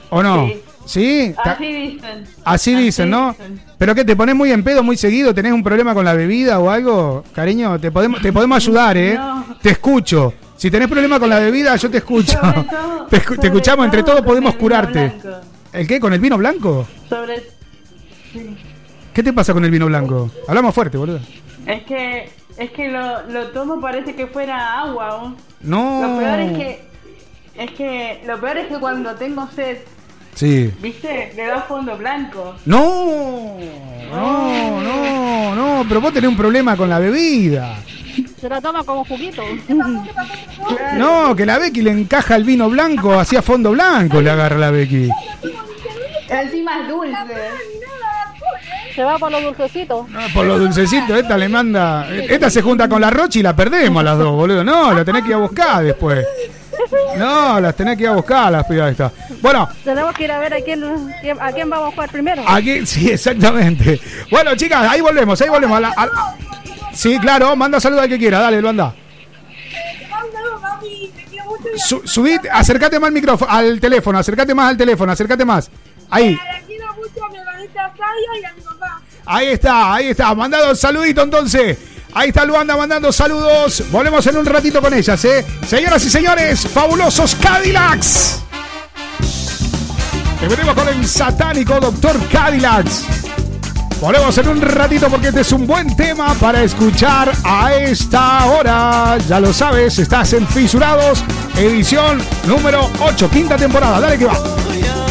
¿O no? ¿Sí? Así dicen. Así dicen, ¿no? ¿Pero qué, te pones muy en pedo muy seguido? ¿Tenés un problema con la bebida o algo? Cariño, te podemos, te podemos [laughs] ayudar, ¿eh? No. Te escucho. Si tenés problema con la bebida, yo te escucho. Todo- [laughs] Te, escu- te escuchamos, entre todo todos podemos el curarte. blanco. ¿El qué? ¿Con el vino blanco? Sobre. Sí. ¿Qué te pasa con el vino blanco? Hablamos fuerte, boludo. Es que. Es que lo, lo tomo parece que fuera agua. No. Lo peor es que. Es que. Lo peor es que cuando tengo sed, Sí. ¿viste? Le da fondo blanco. No, no, no, no, pero vos tenés un problema con la bebida. Se la toma como juguito. [laughs] No, que la Becky le encaja el vino blanco, hacia fondo blanco le agarra la Becky. Encima es dulce. Se va por los dulcecitos. No, por los dulcecitos, esta le manda. Esta se junta con la Rochi y la perdemos a las dos, boludo. No, la tenés que ir a buscar después. [laughs] No, las tenés que ir a buscar las pibas estas. Bueno, Tenemos que ir a ver a quién, a quién vamos a jugar primero. aquí, sí, exactamente. Bueno, chicas, ahí volvemos, ahí volvemos. a la- a- Sí, claro, manda saludo al que quiera, dale, lo anda. Su, subid, acércate más al micrófono, al teléfono, acércate más al teléfono, acércate más. Ahí, Le quiero mucho a mi hermanita Saya y a mi papá. ahí está, ahí está. Mandado el saludito entonces. Ahí está Luanda mandando saludos. Volvemos en un ratito con ellas, ¿eh? Señoras y señores, fabulosos Cadillacs. Te venimos con el satánico Doctor Cadillacs. Volvemos en un ratito porque este es un buen tema para escuchar a esta hora. Ya lo sabes, estás en Fisurados, edición número 8, quinta temporada. Dale que va.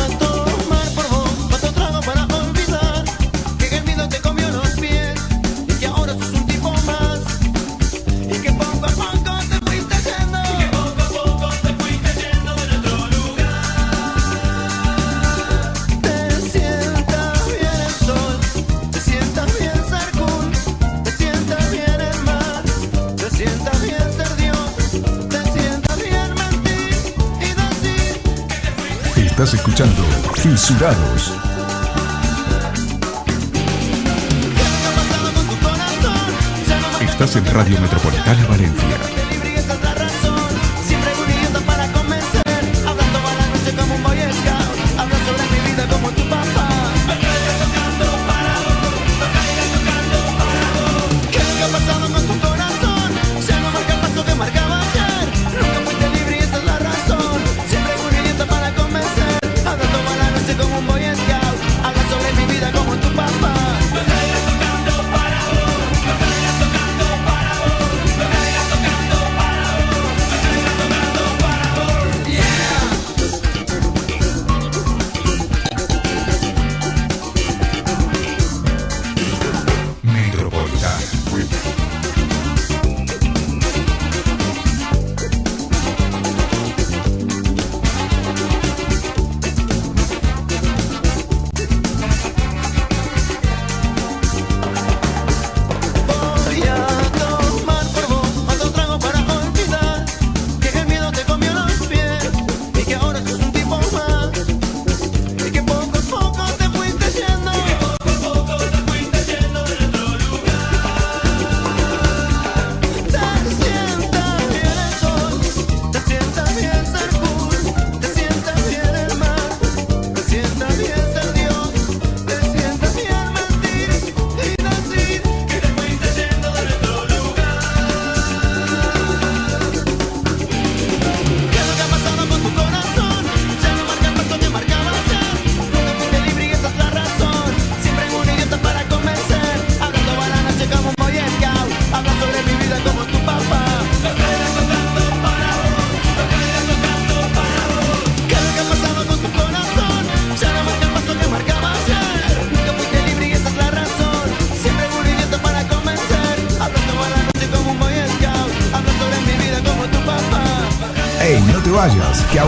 Fisurados. Estás en Radio Metropolitana Valencia.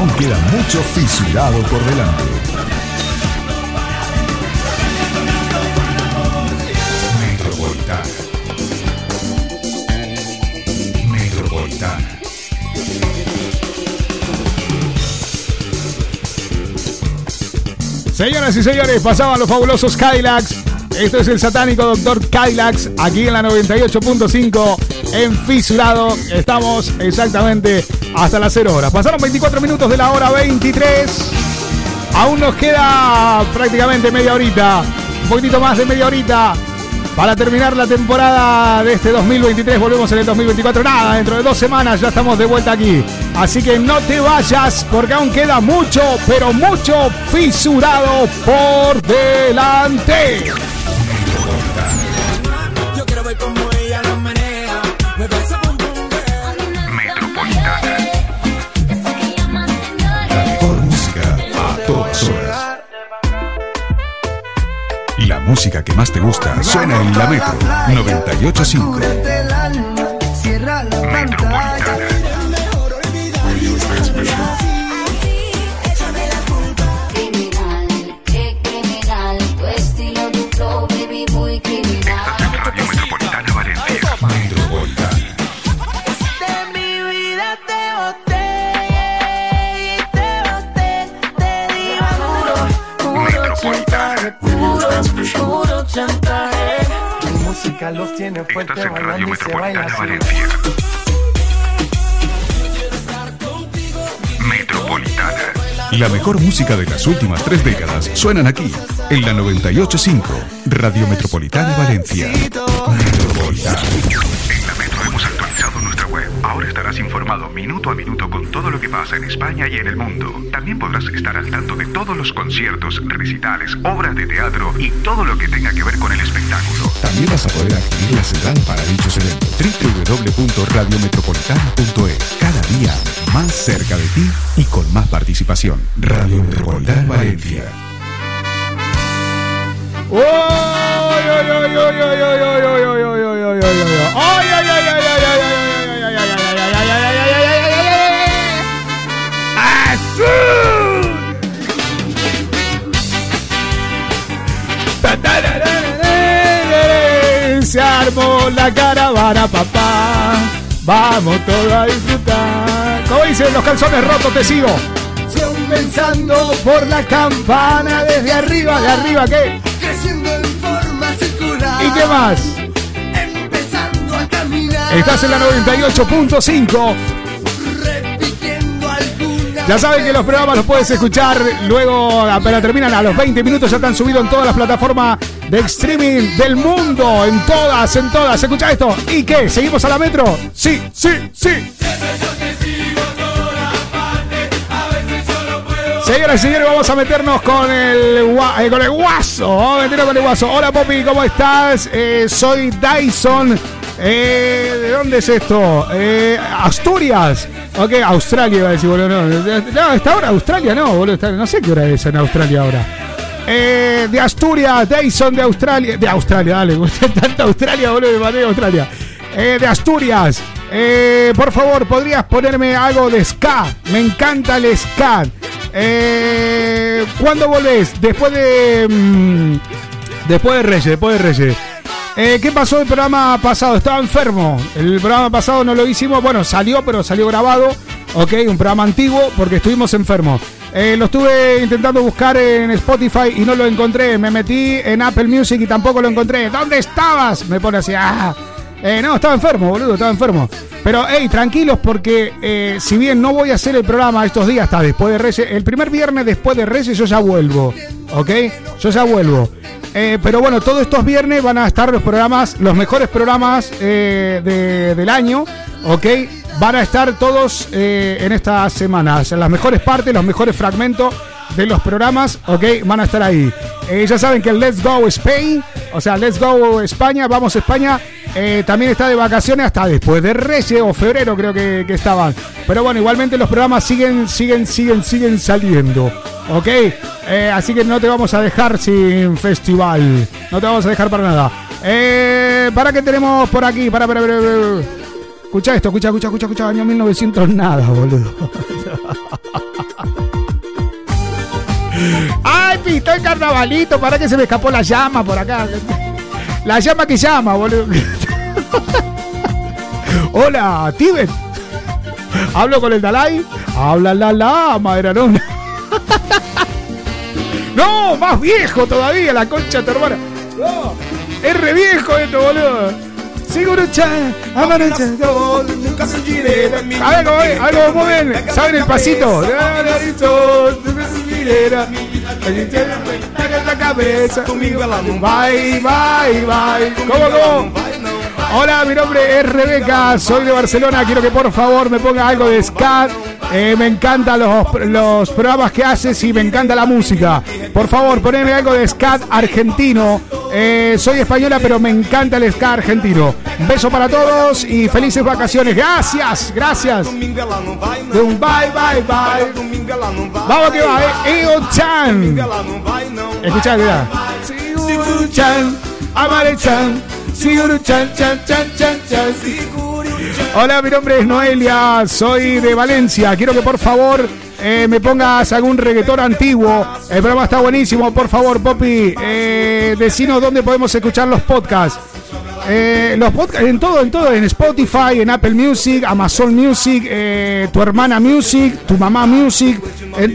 Queda mucho fisurado por delante. Metropolitana. Metropolitana. Señoras y señores, pasaban los fabulosos Kylax. Esto es el satánico Doctor Kylax, aquí en la 98.5 en Fisurado. Estamos exactamente hasta las 0 horas. Pasaron 24 minutos de la hora 23. Aún nos queda prácticamente media horita, un poquitito más de media horita para terminar la temporada de este 2023. Volvemos en el 2024. Nada, dentro de dos semanas ya estamos de vuelta aquí. Así que no te vayas porque aún queda mucho, pero mucho fisurado por delante. Yo quiero ver cómo música que más te gusta suena en la Metro 985. el los tiene fuerte Estás en Radio Metropolitana. Valencia. Metropolitana. La mejor música de las últimas tres décadas suenan aquí, en la 985, Radio Metropolitana Valencia. Minuto a minuto con todo lo que pasa en España y en el mundo. También podrás estar al tanto de todos los conciertos, recitales, obras de teatro y todo lo que tenga que ver con el espectáculo. También vas a poder adquirir la señal para dichos eventos. www.radiometropolitana.es Cada día más cerca de ti y con más participación. Radio Metropolitana Valencia. ¡Uy, uy, uy, uy, uy, uy, uy, uy, uy, uy, uy, uy, uy, uy, uy, La caravana, papá. Vamos todos a disfrutar. Como dicen los calzones rotos, te sigo. Pensando por la campana desde arriba, de arriba, ¿qué? Creciendo en forma circular. ¿Y qué más? Empezando a caminar. Estás en la 98.5. Repitiendo alguna Ya saben que los programas los puedes escuchar luego, apenas terminan a los 20 minutos, ya están subidos en todas las plataformas de streaming del mundo. En todas, en todas. Escucha esto. ¿Y qué? ¿Seguimos a la metro? Sí, sí, sí. Señoras y señores, vamos a meternos con el, eh, con el guaso. Meternos con el guaso. Hola, Poppy, ¿cómo estás? Eh, soy Dyson. Eh, ¿De dónde es esto? Eh, Asturias. Ok, Australia iba a decir, boludo. No, no está ahora Australia, no, boludo. no sé qué hora es en Australia ahora. Eh, de Asturias, Dyson de Australia. De Australia, dale. [laughs] Tanta Australia, boludo, me mandé a Australia. Eh, de Asturias. Eh, por favor, ¿podrías ponerme algo de ska? Me encanta el ska. Eh, ¿Cuándo volvés? Después de. mm, después de Reyes, después de Reyes. ¿Qué pasó el programa pasado? Estaba enfermo. El programa pasado no lo hicimos. Bueno, salió, pero salió grabado. Ok, un programa antiguo porque estuvimos enfermos. Eh, lo estuve intentando buscar en Spotify y no lo encontré. Me metí en Apple Music y tampoco lo encontré. ¿Dónde estabas? Me pone así. Ah. Eh, no, estaba enfermo, boludo, estaba enfermo. Pero, hey, tranquilos porque eh, si bien no voy a hacer el programa estos días hasta después de Reyes, el primer viernes después de Reyes yo ya vuelvo, ¿ok? Yo ya vuelvo. Eh, pero bueno, todos estos viernes van a estar los programas, los mejores programas de- del año, ¿ok? Van a estar todos eh, en estas semanas, las mejores partes, los mejores fragmentos de los programas, ¿ok? Van a estar ahí. Eh, ya saben que el Let's Go Spain, o sea, Let's Go España, vamos España, eh, también está de vacaciones hasta después de Reyes o febrero creo que, que estaban. Pero bueno, igualmente los programas siguen, siguen, siguen, siguen saliendo, ¿ok? Eh, así que no te vamos a dejar sin festival, no te vamos a dejar para nada. Eh, ¿Para qué tenemos por aquí? Para, para, para, para. Escucha esto, escucha, escucha, escucha, escucha, año 1900 nada, boludo. [laughs] Ay, pistó el carnavalito, para que se me escapó la llama por acá. La llama que llama, boludo. [laughs] Hola, Tibet. ¿Hablo con el Dalai? Habla la lama, era no. No, más viejo todavía, la concha de tu hermana. No, es re viejo esto, boludo. Seguro chan, amanecha. Algo muy bien. ¿Saben el pasito? La cabeza. Bye, bye, bye. ¿Cómo, cómo? Hola, mi nombre es Rebeca, soy de Barcelona. Quiero que por favor me ponga algo de scat. Eh, me encantan los, los programas que haces y me encanta la música. Por favor, poneme algo de scat argentino. Eh, soy española, pero me encanta el ska argentino. Un beso para todos y felices vacaciones. Gracias, gracias. Bye, bye, bye. Vamos que va, eh. Eo Chan. Escuchá, mira. Siguru Chan, Amare Chan, Siguru Chan, Chan, Chan, Chan, Chan. Hola, mi nombre es Noelia, soy de Valencia. Quiero que por favor eh, me pongas algún reggaetón antiguo. El programa está buenísimo. Por favor, Poppy, eh, decinos dónde podemos escuchar los podcasts. Eh, los podcasts en todo, en todo, en Spotify, en Apple Music, Amazon Music, eh, tu hermana Music, tu mamá Music, en,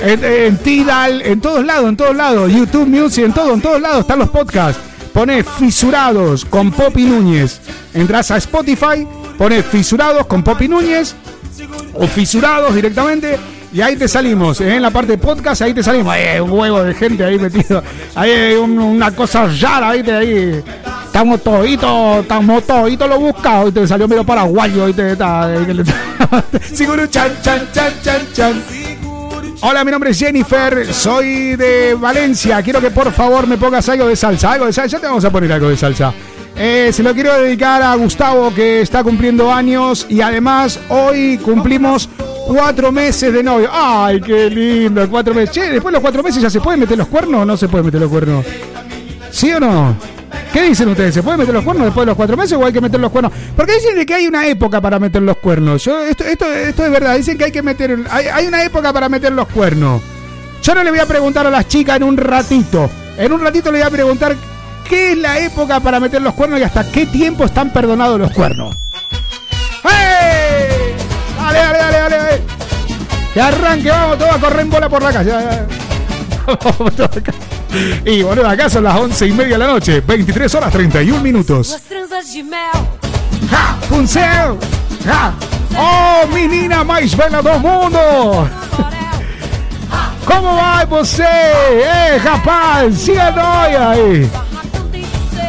[laughs] en, Tidal, en todos lados, en todos lados, YouTube Music, en todo, en todos lados están los podcasts. Pone Fisurados con Poppy Núñez. Entras a Spotify, pone Fisurados con Poppy Núñez o Fisurados directamente y ahí te salimos. ¿eh? En la parte de podcast, ahí te salimos. Hay un huevo de gente ahí metido. Ahí hay un- una cosa rara ahí. Te, ahí. Estamos toditos, estamos toditos lo buscados. Y te salió medio paraguayo. Y te está. Seguro [laughs] chan, chan, chan, chan, chan. Hola, mi nombre es Jennifer, soy de Valencia. Quiero que por favor me pongas algo de salsa. Algo de salsa, ya te vamos a poner algo de salsa. Eh, se lo quiero dedicar a Gustavo que está cumpliendo años y además hoy cumplimos cuatro meses de novio. ¡Ay, qué lindo! Cuatro meses. Che, después de los cuatro meses ya se pueden meter los cuernos o no se pueden meter los cuernos. ¿Sí o no? ¿Qué dicen ustedes? ¿Se pueden meter los cuernos después de los cuatro meses o hay que meter los cuernos? Porque dicen que hay una época para meter los cuernos. Esto, es verdad. Dicen que hay que meter. Hay, hay una época para meter los cuernos. Yo no le voy a preguntar a las chicas en un ratito. En un ratito le voy a preguntar qué es la época para meter los cuernos y hasta qué tiempo están perdonados los cuernos. ¡Hey! Dale, dale, dale, dale. dale. Que arranque, vamos todos a correr en bola por la calle. [laughs] Vamos todos acá. Y boludo, acá son las once y media de la noche, 23 horas 31 minutos. transas de mel. ¡Ja! ¡Puncel! ¡Ja! ¡Oh, menina mais bela do mundo! Como vai você? Ei, rapaz, se a noia aí!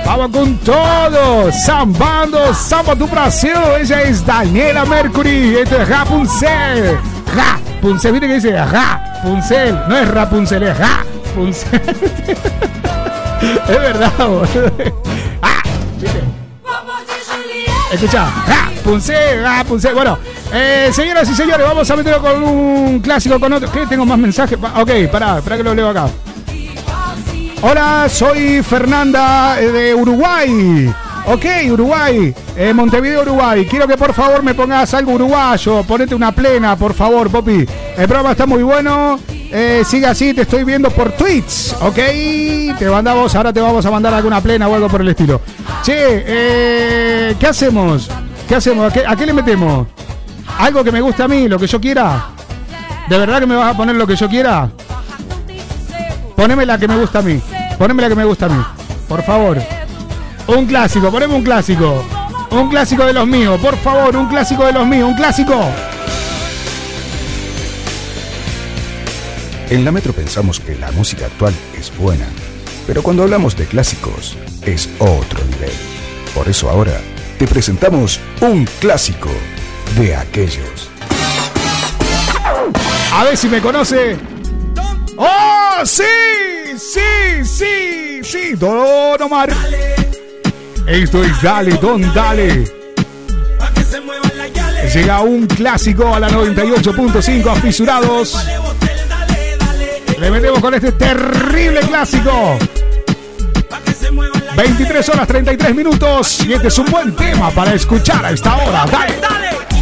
Vamos com todo! Sambando, samba do Brasil! Ella es Daniela Mercury, esto es Rapunzel! Rapunzel, ¿viste que dice Rapunzel? No es Rapunzel, es Rapunzel. [laughs] es verdad, boludo. ¡Ah! ¿Viste? Escucha, Rapunzel, Rapunzel. Bueno, eh, señoras y señores, vamos a meterlo con un clásico, con otro. ¿Qué? Tengo más mensajes. Ok, pará, pará que lo leo acá. Hola, soy Fernanda eh, de Uruguay. Ok, Uruguay, eh, Montevideo, Uruguay. Quiero que por favor me pongas algo uruguayo. Ponete una plena, por favor, Popi. El programa está muy bueno. Eh, sigue así, te estoy viendo por Twitch. Ok, te mandamos, ahora te vamos a mandar alguna plena o algo por el estilo. Che, eh, ¿qué hacemos? ¿Qué hacemos? ¿A qué, a qué le metemos? ¿Algo que me guste a mí, lo que yo quiera? ¿De verdad que me vas a poner lo que yo quiera? Poneme la que me gusta a mí. Poneme la que me gusta a mí. Por favor. Un clásico, poneme un clásico. Un clásico de los míos, por favor, un clásico de los míos, un clásico. En la Metro pensamos que la música actual es buena, pero cuando hablamos de clásicos es otro nivel. Por eso ahora te presentamos un clásico de aquellos. A ver si me conoce. ¡Oh, sí! ¡Sí, sí, sí! Don Omar. Esto es Dale, Don Dale. Llega un clásico a la 98.5 afisurados. Le metemos con este terrible clásico. 23 horas 33 minutos y este es un buen tema para escuchar a esta hora. Dale, dale.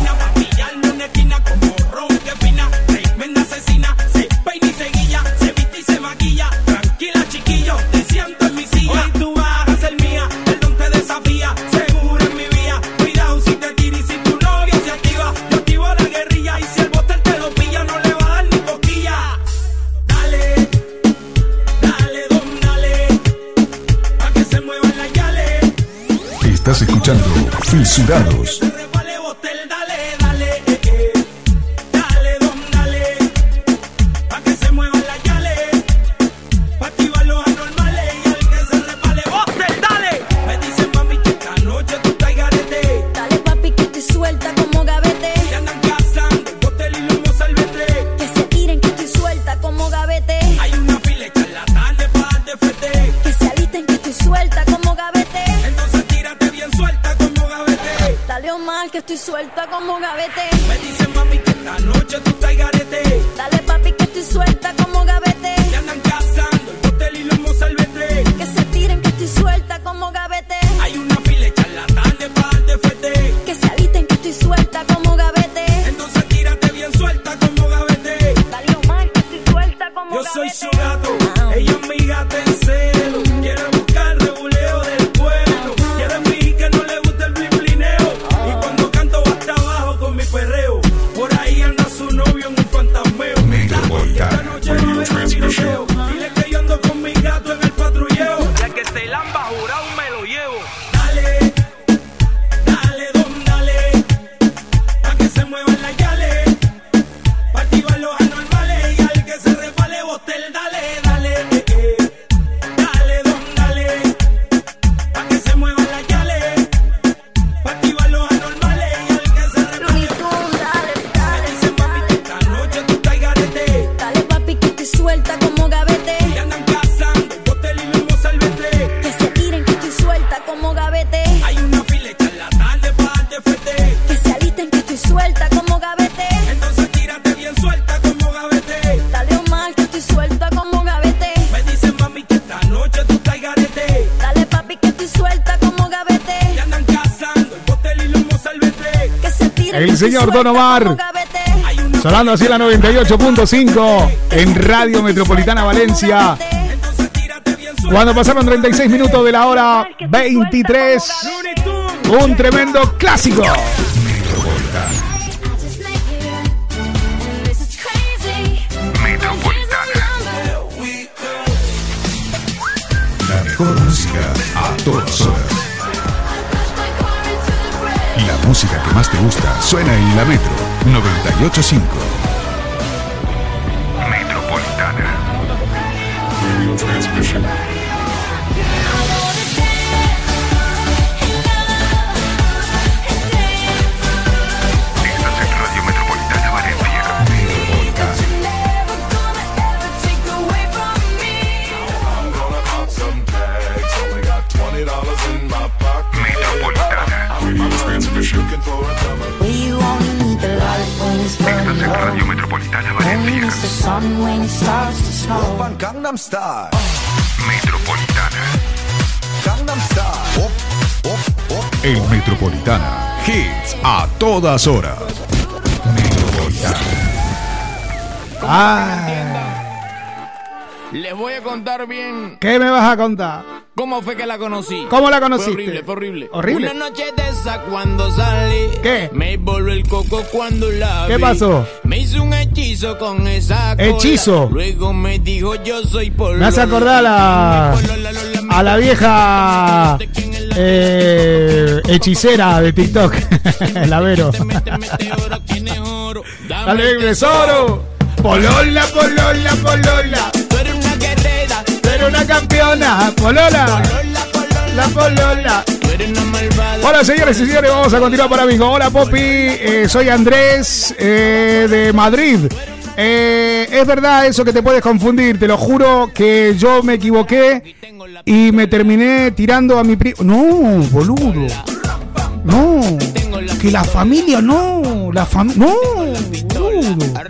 Fisurados. Señor Don Omar. Sonando así la 98.5 en Radio Metropolitana Valencia. Cuando pasaron 36 minutos de la hora 23. Un tremendo clásico. La mejor a todas. La música que más te gusta suena en la Metro 985. Metropolitana. Valencia. Gangnam Style. Metropolitana. Gangnam Style. El Metropolitana. Hits a todas horas. Metropolitana. Ah, Les voy a contar bien ¿Qué me vas a contar? Cómo fue que la conocí. ¿Cómo la conociste? Fue horrible, fue horrible. Horrible. Una noche de esa cuando salí. ¿Qué? Me voló el coco cuando la ¿Qué vi. pasó? Me hizo un hechizo con esa cola. Hechizo. Luego me dijo yo soy por Me hace acordar a la, a la vieja eh, hechicera de TikTok, [laughs] la Vero. Dale, tesoro. Polola, polola, polola. Una campeona. Polola. La polola. Hola señores y señores, vamos a continuar para Bingo. Hola Popi, eh, soy Andrés eh, de Madrid. Eh, es verdad eso que te puedes confundir, te lo juro que yo me equivoqué y me terminé tirando a mi primo. No, boludo. No, que la familia no, la familia no, boludo.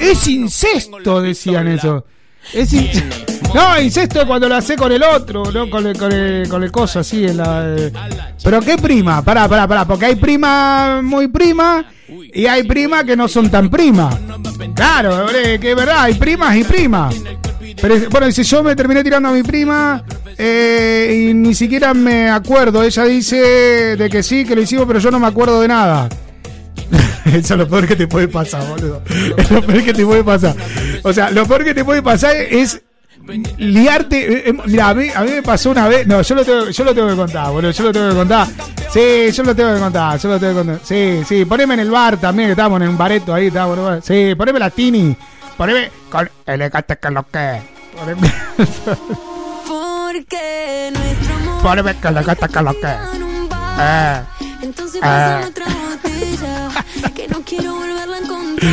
Es incesto, decían eso. Es [laughs] No, incesto es cuando lo hace con el otro, ¿no? Con el, con el, con el coso así. En la, eh. Pero ¿qué prima? Pará, pará, pará. Porque hay prima muy prima y hay primas que no son tan primas. Claro, que es verdad, hay primas y primas. Pero bueno, si yo me terminé tirando a mi prima eh, y ni siquiera me acuerdo. Ella dice de que sí, que lo hicimos, pero yo no me acuerdo de nada. [laughs] Eso es lo peor que te puede pasar, boludo. Es lo peor que te puede pasar. O sea, lo peor que te puede pasar es liarte. eh, eh, Mira, a mí, a mí me pasó una vez. No, yo lo, tengo, yo lo tengo que contar, boludo. Yo lo tengo que contar. Sí, yo lo tengo que contar. Yo lo tengo que contar. Sí, sí. Poneme en el bar también, que estábamos en un bareto ahí. Estábamos bar. Sí, poneme la Tini. Poneme con el que lo que. Poneme, Porque nuestro amor poneme con el que lo que. Eh. Entonces Eh. otra botella Que no quiero volverla a encontrar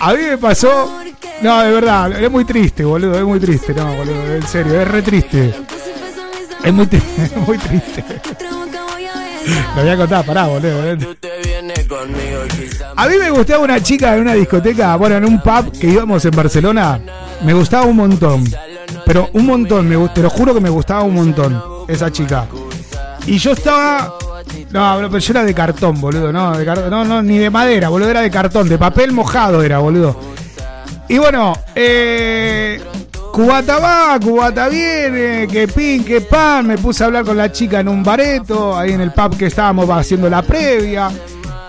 A mí me pasó. No, de verdad, es muy triste, boludo. Es muy triste, no, boludo. En serio, es re triste. Es muy, tri- [laughs] es muy triste. [laughs] Lo voy a contar, pará, boludo. A mí me gustaba una chica en una discoteca, bueno, en un pub que íbamos en Barcelona. Me gustaba un montón. Pero un montón, me, te lo juro que me gustaba un montón esa chica. Y yo estaba. No, pero yo era de cartón, boludo. No, de car- no, no, ni de madera, boludo. Era de cartón, de papel mojado era, boludo. Y bueno, eh, cubata va, cubata viene, que pin, que pan. Me puse a hablar con la chica en un bareto, ahí en el pub que estábamos haciendo la previa.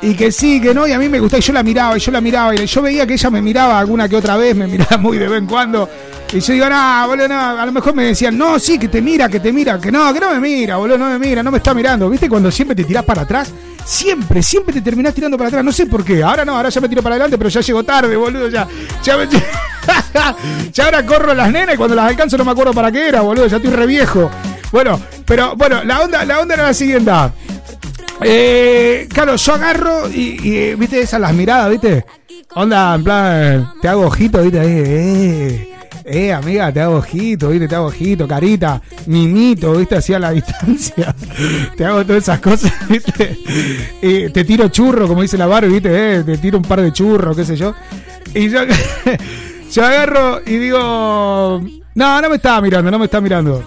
Y que sí, que no, y a mí me gustaba, y yo la miraba, y yo la miraba, y yo veía que ella me miraba alguna que otra vez, me miraba muy de vez en cuando. Y yo digo, no, boludo, no, a lo mejor me decían, no, sí, que te mira, que te mira, que no, que no me mira, boludo, no me mira, no me está mirando. ¿Viste cuando siempre te tirás para atrás? Siempre, siempre te terminás tirando para atrás, no sé por qué. Ahora no, ahora ya me tiro para adelante, pero ya llego tarde, boludo, ya. Ya, me- [laughs] ya ahora corro las nenas y cuando las alcanzo no me acuerdo para qué era, boludo, ya estoy re viejo. Bueno, pero bueno, la onda, la onda era la siguiente. Eh, claro, yo agarro y, y, eh, viste esas las miradas, viste. Onda, en plan, te hago ojito, viste, ahí, eh, eh, amiga, te hago ojito, viste, te hago ojito, carita, mimito, viste, así a la [laughs] distancia. te hago todas esas cosas, [laughs] viste. Eh, te tiro churro, como dice la Barbie, viste, eh, te tiro un par de churros, qué sé yo. Y yo, [laughs] agarro y digo, no, no me estaba mirando, no me está mirando.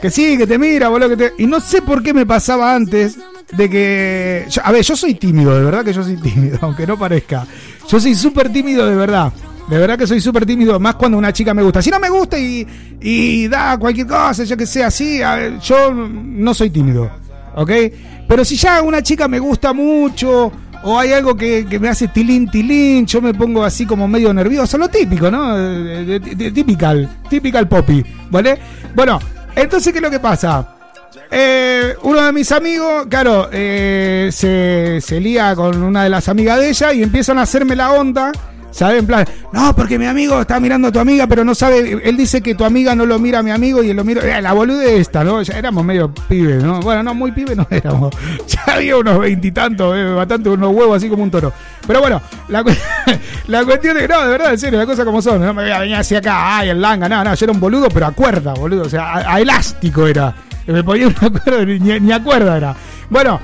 Que sí, que te mira, boludo, que te... Y no sé por qué me pasaba antes de que. a ver, yo soy tímido, de verdad que yo soy tímido, aunque no parezca. Yo soy súper tímido, de verdad. De verdad que soy súper tímido, más cuando una chica me gusta. Si no me gusta y, y da cualquier cosa, yo que sé, así, yo no soy tímido. ¿Ok? Pero si ya una chica me gusta mucho, o hay algo que, que me hace tilín, tilín, yo me pongo así como medio nervioso, lo típico, ¿no? De- de- de- Typical, typical poppy, ¿vale? Bueno, entonces, ¿qué es lo que pasa? Eh, uno de mis amigos, claro, eh, se, se lía con una de las amigas de ella y empiezan a hacerme la onda. ¿Sabe? En plan, no, porque mi amigo está mirando a tu amiga, pero no sabe. Él dice que tu amiga no lo mira a mi amigo y él lo mira. eh, la bolude esta, ¿no? Ya éramos medio pibes, ¿no? Bueno, no, muy pibes no [laughs] éramos. Ya había unos veintitantos, eh, bastante, unos huevos así como un toro. Pero bueno, la, [laughs] la cuestión es no, de verdad, en serio, las cosas como son. No me voy a venir hacia acá, ay, el langa, no, no, yo era un boludo, pero a cuerda, boludo. O sea, a elástico era. Me ponía una cuerda, ni, ni a cuerda era. Bueno,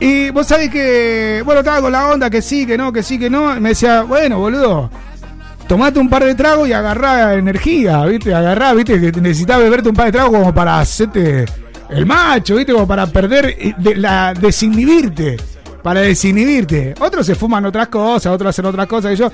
y vos sabés que, bueno, estaba con la onda que sí, que no, que sí, que no. Y me decía, bueno, boludo, tomate un par de tragos y agarrá energía, ¿viste? Agarrá, ¿viste? Que necesitas beberte un par de tragos como para hacerte el macho, ¿viste? Como para perder, eh, la, desinhibirte. Para desinhibirte. Otros se fuman otras cosas, otros hacen otras cosas que yo.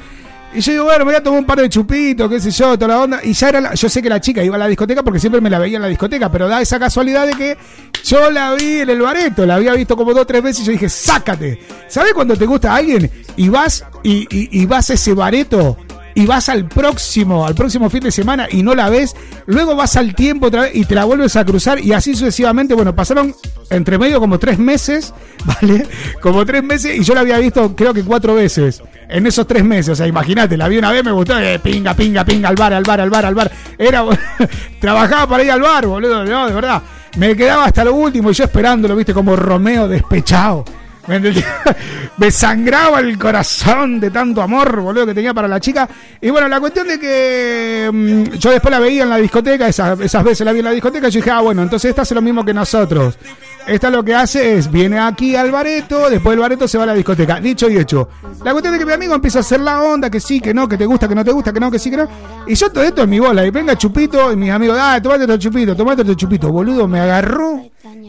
Y yo digo, bueno, me voy a tomar un par de chupitos, qué sé yo, toda la onda. Y ya era la- yo sé que la chica iba a la discoteca porque siempre me la veía en la discoteca, pero da esa casualidad de que yo la vi en el bareto, la había visto como dos o tres veces y yo dije, sácate. ¿Sabes cuando te gusta alguien y vas y, y- y vas a ese bareto y vas al próximo, al próximo fin de semana y no la ves, luego vas al tiempo otra vez y te la vuelves a cruzar y así sucesivamente, bueno, pasaron entre medio como tres meses, [laughs] ¿vale? Como tres meses y yo la había visto creo que cuatro veces en esos tres meses, o sea, imagínate, la vi una vez, me gustó, eh, pinga, pinga, pinga, al bar, al bar, al bar, al bar, era, [laughs] trabajaba para ir al bar, boludo, no, de verdad, me quedaba hasta lo último y yo esperándolo, viste, como Romeo despechado. [laughs] ¿Me sangraba el corazón de tanto amor, boludo, que tenía para la chica. Y bueno, la cuestión de que mm, yo después la veía en la discoteca, esas, esas veces la vi en la discoteca, yo dije, ah, bueno, entonces esta hace lo mismo que nosotros. Esta lo que hace es, viene aquí al bareto, después del bareto se va a la discoteca. Dicho y hecho. La cuestión de que mi amigo empieza a hacer la onda, que sí, que no, que te gusta, que no te gusta, que no, que sí, que no. Y yo todo esto en mi bola. Y venga chupito, y mis amigos, ah, tomate otro chupito, tomate otro chupito. Boludo, me agarró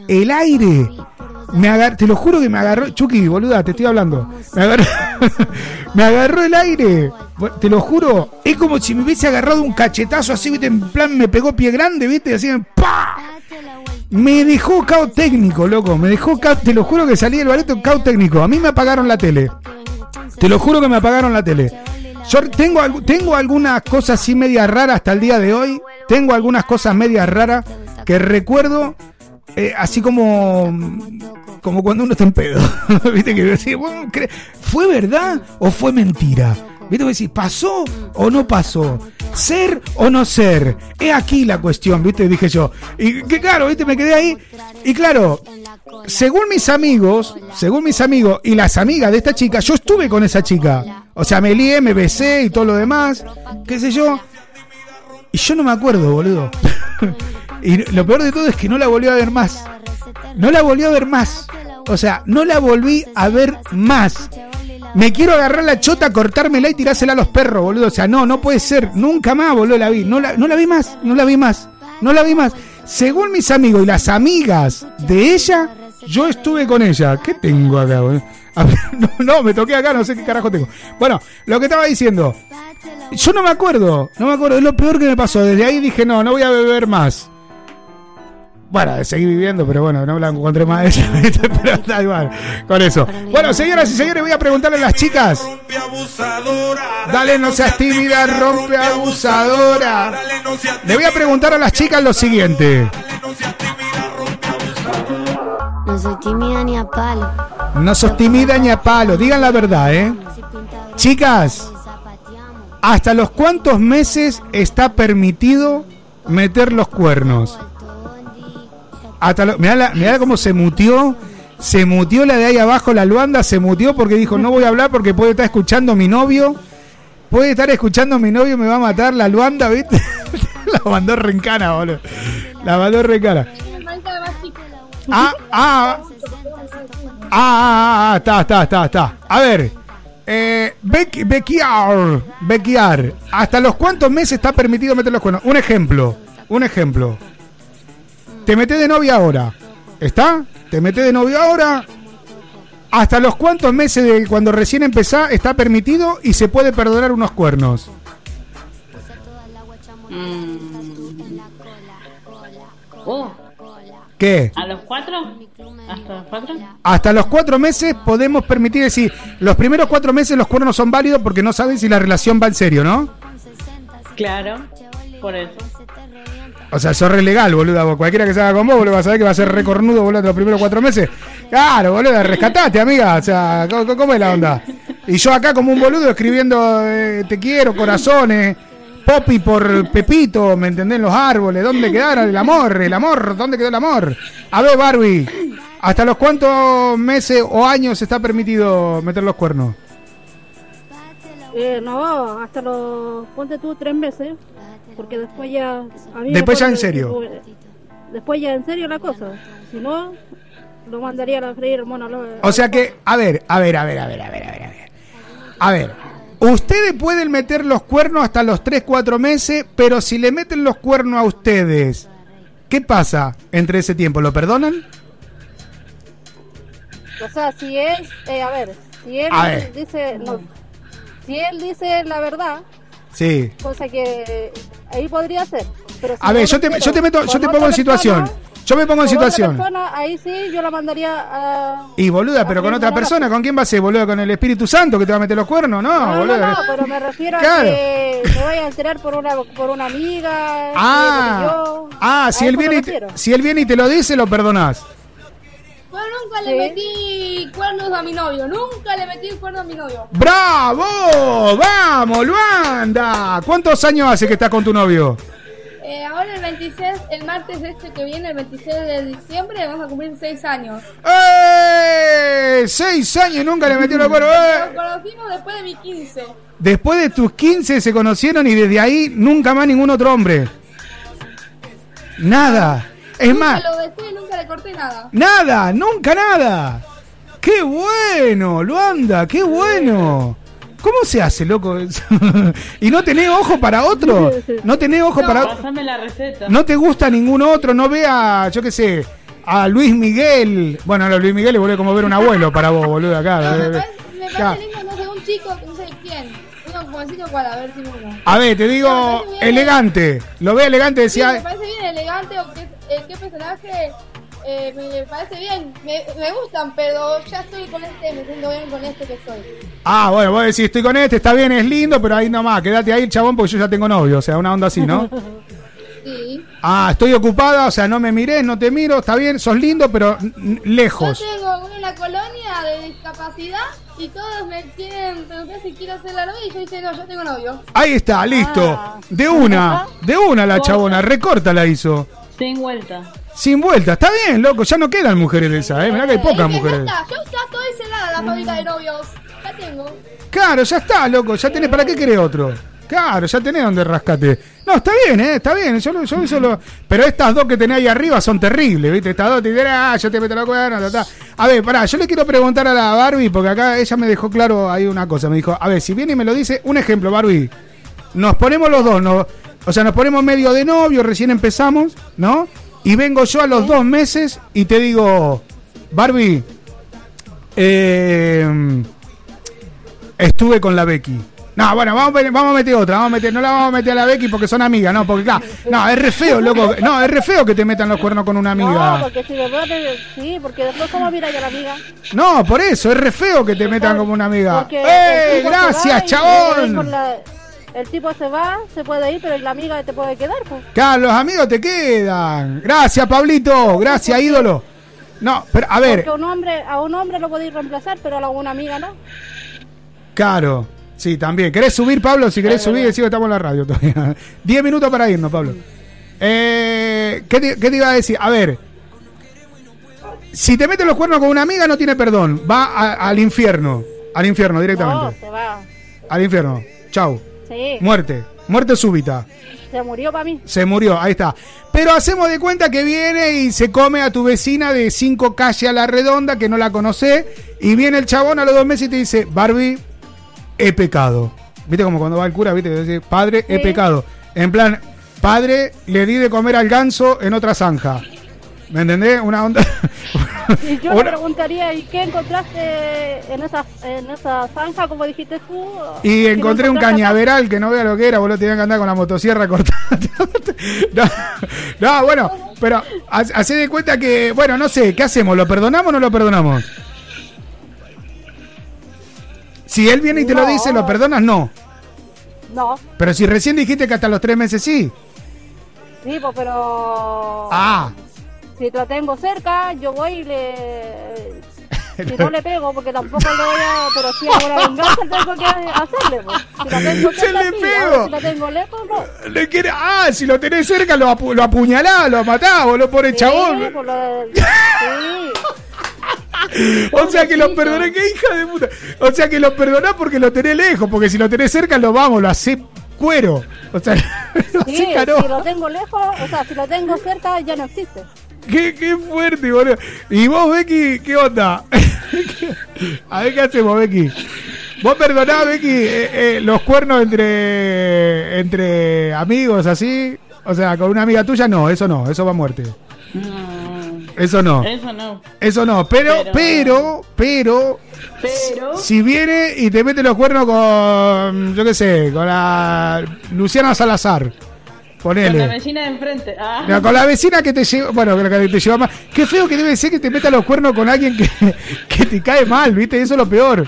el aire. Me agar- te lo juro que me agarró, Chucky, boluda, te estoy hablando. Me agarró, [laughs] me agarró el aire. Te lo juro, es como si me hubiese agarrado un cachetazo así, viste, en plan me pegó pie grande, viste, así, ¡pa! Me dejó cao técnico, loco, me dejó cao, te lo juro que salí del bareto cao técnico. A mí me apagaron la tele. Te lo juro que me apagaron la tele. Yo tengo, tengo algunas cosas así medias raras hasta el día de hoy. Tengo algunas cosas medias raras que recuerdo eh, así como como cuando uno está en pedo. [laughs] ¿Viste? Que cre- ¿fue verdad o fue mentira? ¿Viste? ¿pasó o no pasó? ¿Ser o no ser? Es aquí la cuestión, ¿viste? Dije yo. Y que claro, ¿viste? Me quedé ahí. Y claro, según mis amigos, según mis amigos y las amigas de esta chica, yo estuve con esa chica. O sea, me lié, me besé y todo lo demás. ¿Qué sé yo? Y yo no me acuerdo, boludo. [laughs] y lo peor de todo es que no la volví a ver más. No la volví a ver más. O sea, no la volví a ver más. Me quiero agarrar la chota, cortármela y tirársela a los perros, boludo. O sea, no, no puede ser. Nunca más, boludo, la vi. No la, no la vi más, no la vi más. No la vi más. Según mis amigos y las amigas de ella, yo estuve con ella. ¿Qué tengo acá, boludo? [laughs] No, no, me toqué acá, no sé qué carajo tengo. Bueno, lo que estaba diciendo. Yo no me acuerdo, no me acuerdo. Es lo peor que me pasó. Desde ahí dije, no, no voy a beber más. Bueno, seguí viviendo, pero bueno, no la encontré más de [laughs] pero da igual con eso. Bueno, señoras y señores, voy a preguntarle a las chicas. Dale, no seas tímida, rompe abusadora. Le voy a preguntar a las chicas lo siguiente. No soy tímida ni a palo. No sos tímida ni a palo, digan la verdad, ¿eh? Chicas, ¿hasta los cuántos meses está permitido meter los cuernos? Hasta lo, mirá, la- mirá cómo se mutió. Se mutió la de ahí abajo, la Luanda, se mutió porque dijo, no voy a hablar porque puede estar escuchando mi novio. Puede estar escuchando mi novio, me va a matar la Luanda, ¿viste? [laughs] la mandó rencana, boludo. La mandó rencana. Ah, ah, Ah, ah, ah, ah, está, está, está, está. A ver, eh, Beckyar, Beckyar, ¿hasta los cuántos meses está permitido meter los cuernos? Un ejemplo, un ejemplo. Te metes de novia ahora, ¿está? Te metes de novia ahora ¿Hasta los cuántos meses de cuando recién empezá está permitido y se puede perdonar unos cuernos? Mm. Oh, ¿Qué? ¿A los cuatro? ¿Hasta los cuatro? Hasta los cuatro meses podemos permitir decir, los primeros cuatro meses los cuernos son válidos porque no saben si la relación va en serio, ¿no? Claro, por eso. O sea, sos re legal, boluda. vos. Cualquiera que se haga con vos, boludo, va a saber que va a ser recornudo, boludo, los primeros cuatro meses. Claro, boludo, rescatate, amiga. O sea, ¿cómo, cómo es la onda? Y yo acá como un boludo escribiendo eh, te quiero, corazones, Poppy por Pepito, ¿me entendés? Los árboles, ¿dónde quedaron el amor? El amor, ¿dónde quedó el amor? A ver, Barbie, ¿hasta los cuántos meses o años está permitido meter los cuernos? Eh, no, hasta los, ponte tú tres meses, porque después ya... a mí me Después ya en serio. Después ya en serio la cosa, si no, lo mandaría a la freír, bueno, lo- O sea que, a ver, a ver, a ver, a ver, a ver, a ver, a ver. A ver, ustedes pueden meter los cuernos hasta los 3, 4 meses, pero si le meten los cuernos a ustedes, ¿qué pasa entre ese tiempo? ¿Lo perdonan? O sea, si es, eh, a ver, si él A ver. dice, no, si él dice la verdad, Sí. cosa que ahí podría ser. Pero si A ver, no yo te, yo te meto, yo te pongo en situación. Yo me pongo en situación. persona, ahí sí, yo la mandaría a... Y boluda, pero con otra persona, ¿con quién va a ser, boluda? ¿Con el Espíritu Santo que te va a meter los cuernos? No, No, no, boluda. no, pero me refiero Claro. a que se vaya a enterar por una, por una amiga. Ah, yo- ah, si él me viene y te, si él viene y te lo dice, lo perdonás. Nunca le metí cuernos a mi novio, nunca le metí cuernos a mi novio. ¡Bravo! ¡Vamos, Luanda! ¿Cuántos años hace que estás con tu novio? Eh, ahora el 26, el martes este que viene, el 26 de diciembre, vamos a cumplir 6 años. ¡Eh! Seis años y nunca le metió los cuernos. ¡Eh! Nos conocimos después de mi 15. Después de tus 15 se conocieron y desde ahí nunca más ningún otro hombre. Nada. Es nunca más, lo dejé, nunca le corté nada. nada, nunca nada. ¡Qué bueno, Luanda! ¡Qué bueno! ¿Cómo se hace, loco? [laughs] ¿Y no tenés ojo para otro? ¿No tenés ojo para Pásame la receta. ¿No te gusta ningún otro? ¿No vea, yo qué sé, a Luis Miguel? Bueno, a Luis Miguel le vuelve como ver un abuelo para vos, boludo, acá. [laughs] No, me parece, me Acá. parece lindo, no sé, un chico, no sé quién. Uno como decirlo cuál, a ver si uno. A ver, te digo, elegante. Lo ve elegante, Sí, me decía. parece bien elegante o qué, eh, qué personaje eh, me parece bien. Me, me gustan, pero ya estoy con este, me siento bien con este que soy. Ah, bueno, vos decís, estoy con este, está bien, es lindo, pero ahí nomás, quédate ahí, chabón, porque yo ya tengo novio, o sea, una onda así, ¿no? [laughs] Sí. Ah, estoy ocupada, o sea, no me mires, no te miro, está bien, sos lindo, pero lejos. Yo tengo una colonia de discapacidad y todos me quieren preguntar si quiero hacer la novia y yo dice no, yo tengo novio. Ahí está, listo. De una, [laughs] de una la chabona, recorta la hizo. Sin vuelta. Sin vuelta, está bien, loco, ya no quedan mujeres de esas, ¿eh? Mirá que hay pocas Es que ya mujeres. está, yo ya estoy celada la fábrica de novios. Ya tengo. Claro, ya está, loco, ya tenés, ¿para qué querés otro? Claro, ya tenés donde rascate. No, está bien, ¿eh? Está bien, yo, yo lo... Pero estas dos que tenés ahí arriba son terribles, ¿viste? Estas dos te dicen, ah, yo te meto la cuerda, ta, ta. A ver, pará, yo le quiero preguntar a la Barbie, porque acá ella me dejó claro ahí una cosa. Me dijo, a ver, si viene y me lo dice, un ejemplo, Barbie. Nos ponemos los dos, ¿no? O sea, nos ponemos medio de novio, recién empezamos, ¿no? Y vengo yo a los dos meses y te digo, Barbie, eh, estuve con la Becky. No, bueno, vamos, a ver- vamos a meter otra, vamos a meter, no la vamos a meter a la Becky porque son amigas, no, porque claro, no, es re feo, loco, no, es re feo que te metan los cuernos con una No, amiga. porque si de te- sí, porque después cómo mira yo a la amiga. No, por eso, es re feo que te metan como una amiga. Porque ¡Eh, gracias, chabón! El tipo se va, se puede ir, pero la amiga te puede quedar, pues. Claro, los amigos te quedan. Gracias, Pablito, gracias, ídolo. No, pero a ver, Porque un hombre, a un hombre lo podéis reemplazar, pero a una amiga no. Claro, sí, también. ¿Querés subir, Pablo? Si querés subir, decimos que estamos en la radio todavía. [laughs] Diez minutos para irnos, Pablo. Eh, ¿qué, te, qué te iba a decir? A ver, si te metes los cuernos con una amiga, no tiene perdón. Va a- al infierno. Al infierno, No, directamente. se va. Al infierno. Chau. Sí. Muerte. Muerte súbita. Se murió para mí. Se murió, ahí está. Pero hacemos de cuenta que viene y se come a tu vecina de cinco calles a la redonda, que no la conoce, y viene el chabón a los dos meses y te dice, Barbie, he pecado. ¿Viste como cuando va el cura, viste? Dice, padre, he pecado. En plan, padre, le di de comer al ganso en otra zanja. ¿Me entendés? Una onda, [laughs] [laughs] Y yo le preguntaría, ¿y qué encontraste en esa, en esa zanja, como dijiste tú? Y ¿Qué encontré un cañaveral que no vea lo que era, boludo, tenía que andar con la motosierra [laughs] cortada. no, no, bueno, pero ha- hacé de cuenta que, bueno, no sé, ¿qué hacemos? ¿Lo perdonamos o no lo perdonamos? Si él viene y te lo dice, ¿lo perdonas? No. No, Pero si recién dijiste que hasta los tres meses sí. sí, pues, pero... Ah, Si lo tengo cerca, yo voy y le... Si no le pego, porque tampoco le voy a... Pero si hago la venganza, tengo que hacerle, pues. Si la tengo Se cerca, le sí, pego. Si la tengo lejos, no. le quiere, ah, si lo tenés cerca, lo, apu- lo apuñalás, lo matás, boludo, por el Sí, chabón. por lo de- [laughs] sí. O sea que lo perdonás, qué hija de puta. O sea que lo perdonás porque lo tenés lejos, porque si lo tenés cerca, lo vamos, lo hace cuero. O sea, [laughs] lo Sí, si lo tengo lejos, o sea, si lo tengo cerca, ya no existe. Qué, qué fuerte, boludo. Y vos, Becky, ¿qué onda? [laughs] A ver qué hacemos, Becky. ¿Vos perdonás, Becky, eh, eh, los cuernos entre, entre amigos así? O sea, con una amiga tuya, no, eso no, eso va a muerte. Eso no. Eso no. Eso no, pero, pero, pero, Pero. si viene y te mete los cuernos con, yo qué sé, con la Luciana Salazar, Con la vecina de enfrente. Ah. No, con la vecina que te lleva, bueno, que te lleva más. Qué feo que debe ser que te meta los cuernos con alguien que, [laughs] que te cae mal, ¿viste? Eso es lo peor.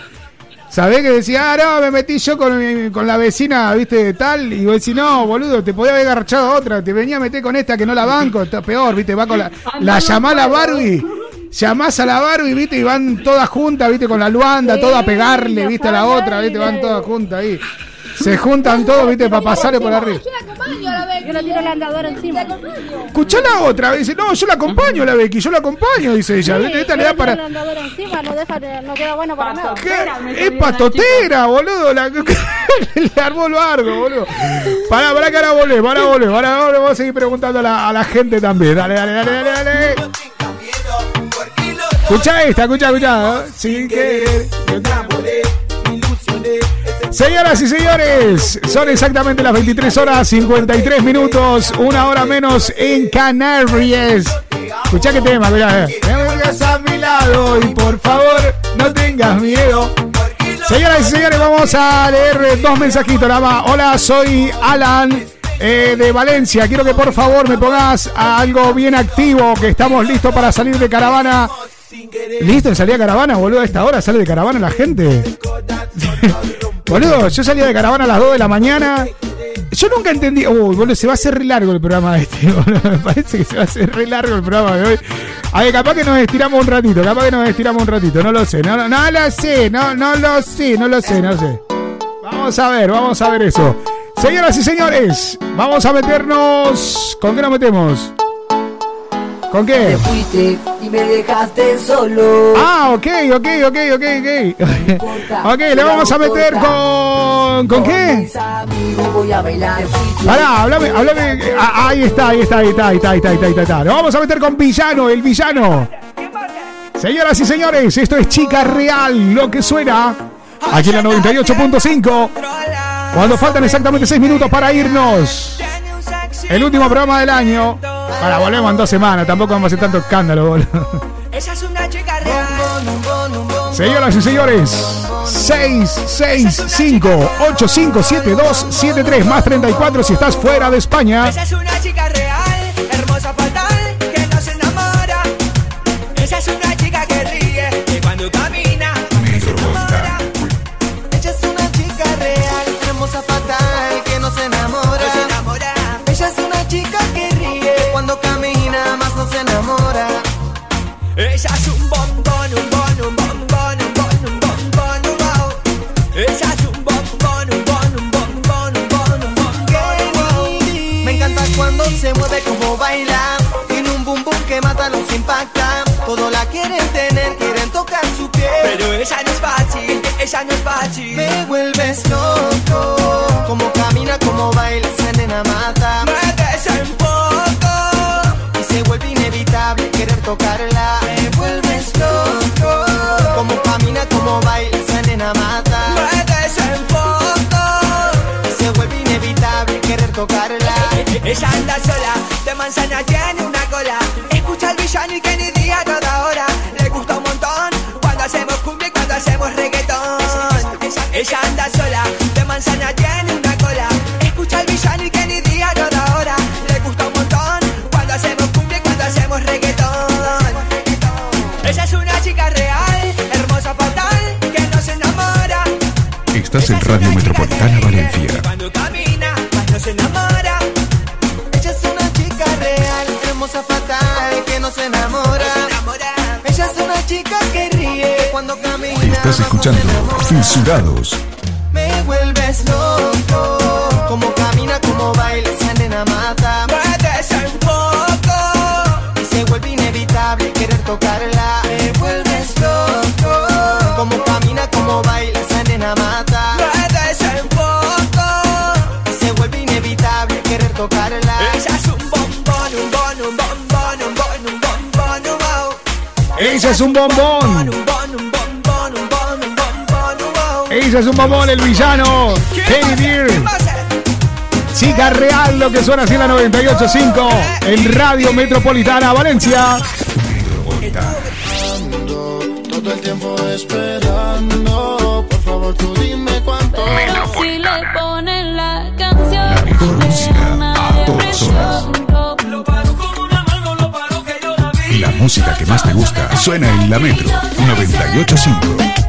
¿Sabés que decía, ah, no, me metí yo con, con la vecina, ¿viste? Tal, y vos decís, no, boludo, te podía haber agarrado a otra, te venía a meter con esta que no la banco, está peor, ¿viste? Va con la. La llamás a la Barbie, llamás a la Barbie, ¿viste? Y van todas juntas, ¿viste? Con la Luanda, Sí, todas a pegarle, ¿viste? A la otra, ¿viste? Van todas juntas ahí. Se juntan todos, ¿viste? Para pasarle por arriba. Acompaño a la vez. Yo le tiro la andadora encima. Escuchá la otra, dice, no, yo la acompaño la Becky, yo la acompaño, dice ella. Esta le da para. la andadora encima, no, deja, de- no queda bueno para nada. Es patotera, boludo. La... [laughs] Le armó el bardo, boludo. Pará, pará que ahora volvé, pará, volvé, pará, volvé. Vamos a seguir preguntando a la, a la gente también. Dale, dale, dale, dale, dale. Escucha esta, escucha, escucha. ¿eh? Sin querer. Señoras y señores, son exactamente las 23 horas 53 minutos, una hora menos en Canarias. Escucha qué tema, escuchá. eh. Me vuelvas a mi lado y por favor no tengas miedo. Señoras y señores, vamos a leer dos mensajitos nada más. Hola, soy Alan eh, de Valencia. Quiero que por favor me pongas algo bien activo, que estamos listos para salir de caravana. ¿Listo de caravana, boludo? A esta hora sale de caravana la gente. [laughs] boludo, yo salía de caravana a las 2 de la mañana. Yo nunca entendí. Uy, boludo, se va a hacer re largo el programa este, [laughs] boludo. Me parece que se va a hacer re largo el programa de hoy. A ver, capaz que nos estiramos un ratito, capaz que nos estiramos un ratito, no lo sé, no, no, no lo sé, no, no lo sé, no lo sé, no lo sé. Vamos a ver, vamos a ver eso. Señoras y señores, vamos a meternos. ¿Con qué nos metemos? ¿Con qué? Te fuiste y me dejaste solo. Ah, ok, ok, ok, ok, ok. [laughs] Ok, le vamos a meter con. ¿Con, qué? Voy háblame, háblame. Ah, ahí está, ahí está, ahí está, ahí está, ahí está, ahí está, ahí está. Lo vamos a meter con Villano, el villano. Señoras y señores, esto es Chica Real, lo que suena aquí en la 98.5. Cuando faltan exactamente 6 minutos para irnos. El último programa del año. Para, volvemos en dos semanas. Tampoco vamos a hacer tanto escándalo, boludo. Esa es una chica real. Señoras y señores, 665-857273 más 34 si estás fuera de España. Esa es una chica real, hermosa fatal, que no se enamora. Esa es una chica que ríe, que cuando camina Ella es un bombón, un bon, un bombón, un bon, un bombón, un wow. Ella es un bombón, un bon, un bombón, un bon, un bombón. Me encanta cuando se mueve como baila. Tiene un boom boom que mata, los impacta. Todo la quieren tener, quieren tocar su piel. Pero ella no es fácil, ella no es fácil. Me vuelves loco. Como camina, como baila, esa nena mata. Me desenfoco. Y se vuelve inevitable querer tocarla. baila esa nena mata. No en foto. Se vuelve inevitable querer tocarla. Ella anda sola, de manzana tiene una cola. Escucha el villano y que ni día toda hora. Le gusta un montón cuando hacemos cumbia y cuando hacemos reggaetón. Ella anda sola, de manzana tiene una cola. Escucha el villano y que Estás en Radio Metropolitana Valencia. Cuando camina, cuando se enamora. Ella es una chica real, hermosa fatal, que no se enamora. Ella es una chica que ríe cuando camina. Estás escuchando Fisurados. Me vuelves loco. Como camina, como baila, esa nena mata. Es un bombón. Es un bombón, el villano. Kenny Beer. Chica real, lo que suena así en la 98.5 en Radio Metropolitana Valencia. Música que más te gusta suena en la Metro 98.5.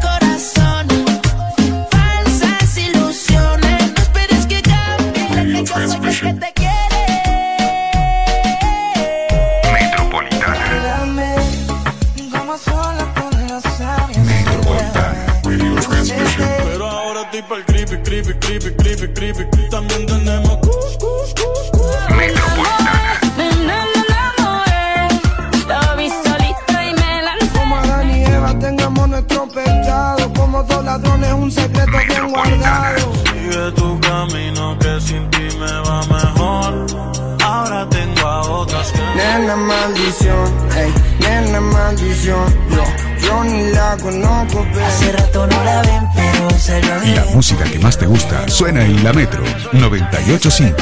música que más te gusta suena en la Metro 98.5.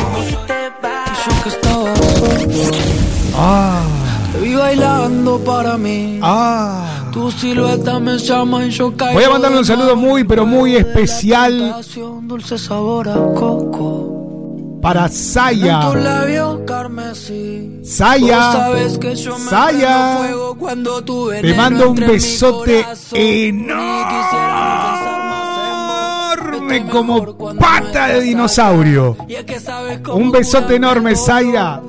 Yo que estaba solo, Ah, te vi bailando para mí. ah. Tu silueta me llama y yo caigo. Voy a mandarle un saludo muy, pero muy especial Un dulce sabor a coco. para Saya. Saya. Saya. Te mando un besote corazón. Como pata de dinosaurio. Un besote enorme, Zaira.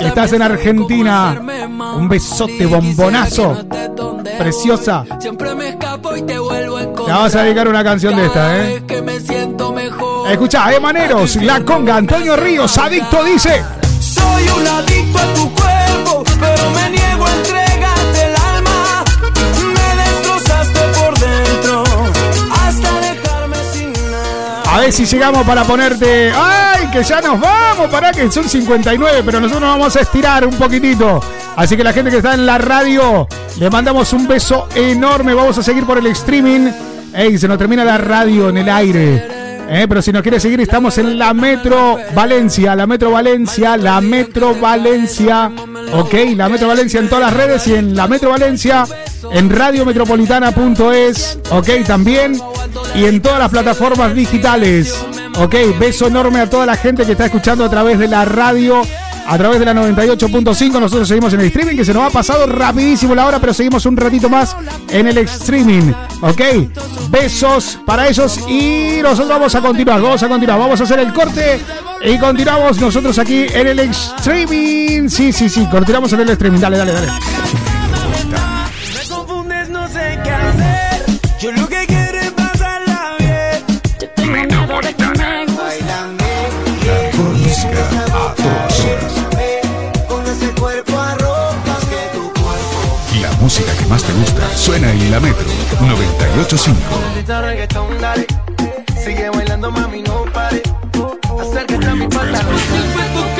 Estás en Argentina. Un besote bombonazo. Preciosa. Te vas a dedicar una canción de esta, Cada ¿eh? Escucha, Emaneros, La Conga, Antonio Ríos, Adicto dice. Ver si llegamos para ponerte. ¡Ay! Que ya nos vamos. Para que son 59, pero nosotros nos vamos a estirar un poquitito. Así que la gente que está en la radio, le mandamos un beso enorme. Vamos a seguir por el streaming. ¡Ey! Se nos termina la radio en el aire. Eh, pero si nos quiere seguir, estamos en la Metro Valencia, la Metro Valencia, la Metro Valencia, ok, la Metro Valencia en todas las redes y en la Metro Valencia, en radiometropolitana.es, ok, también, y en todas las plataformas digitales, ok, beso enorme a toda la gente que está escuchando a través de la radio, a través de la 98.5, nosotros seguimos en el streaming, que se nos ha pasado rapidísimo la hora, pero seguimos un ratito más en el streaming, ok, besos para ellos y nosotros vamos a continuar, vamos a continuar, vamos a hacer el corte y continuamos nosotros aquí en el streaming, sí, sí, sí, continuamos en el streaming, dale, dale, dale. Más te gusta suena en la Metro 98.5. Necesita reggaetón, dale. Sigue bailando, mami, no pare. Acércate a mi pantalón.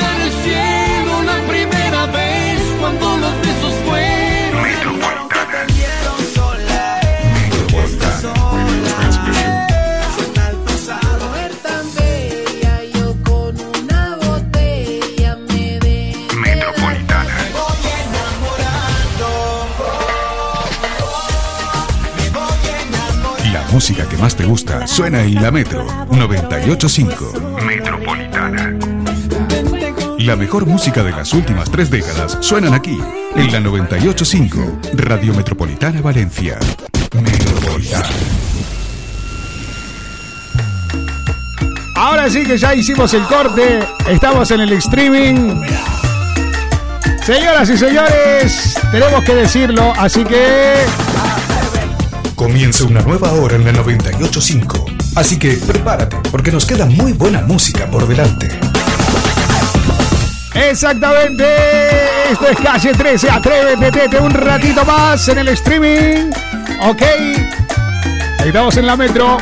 Música que más te gusta suena en la Metro 985 Metropolitana. La mejor música de las últimas tres décadas suenan aquí, en la 985 Radio Metropolitana Valencia. Metropolitana. Ahora sí que ya hicimos el corte, estamos en el streaming. Señoras y señores, tenemos que decirlo, así que Comienza una nueva hora en la 985. Así que prepárate, porque nos queda muy buena música por delante. exactamente, esto es calle 13, atrévete, tete, un ratito más en el streaming. Ok, estamos en la metro.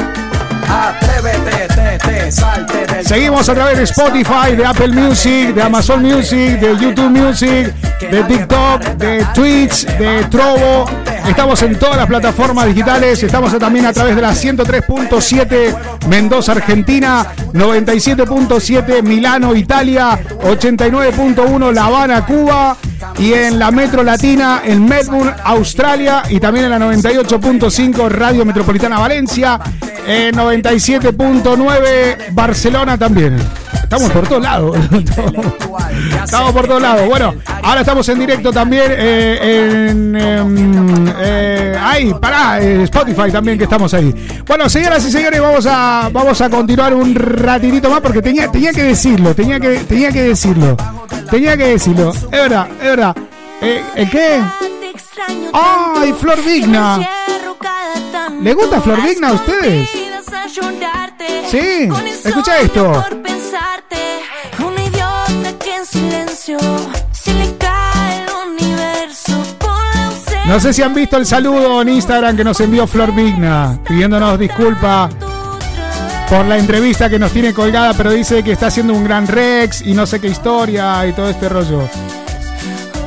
Atrévete, te, te, salte del Seguimos a través de Spotify, de Apple Music, de Amazon Music, de YouTube Music, de TikTok, de Twitch, de Trovo. Estamos en todas las plataformas digitales. Estamos también a través de la 103.7 Mendoza, Argentina, 97.7 Milano, Italia, 89.1 La Habana, Cuba. Y en la Metro Latina, en Melbourne, Australia. Y también en la 98.5 Radio Metropolitana Valencia. En 97.9 Barcelona también. Estamos por todos lados. [laughs] [laughs] estamos por todos lados. Bueno, ahora estamos en directo también eh, en. em, eh, ahí, pará, eh, Spotify también que estamos ahí. Bueno, señoras y señores, vamos a, vamos a continuar un ratitito más porque tenía, tenía que decirlo, tenía que, tenía que decirlo. Tenía que decirlo. Es verdad, es verdad. Eh, ¿El qué? ¡Ay, Flor Vigna! ¿Le gusta Flor Vigna a ustedes? Sí, escucha esto. Un idiota que en silencio se le cae el universo por la ausencia. No sé si han visto el saludo en Instagram que nos envió Flor Vigna, pidiéndonos disculpas por la entrevista que nos tiene colgada, pero dice que está haciendo un gran Rex y no sé qué historia y todo este rollo.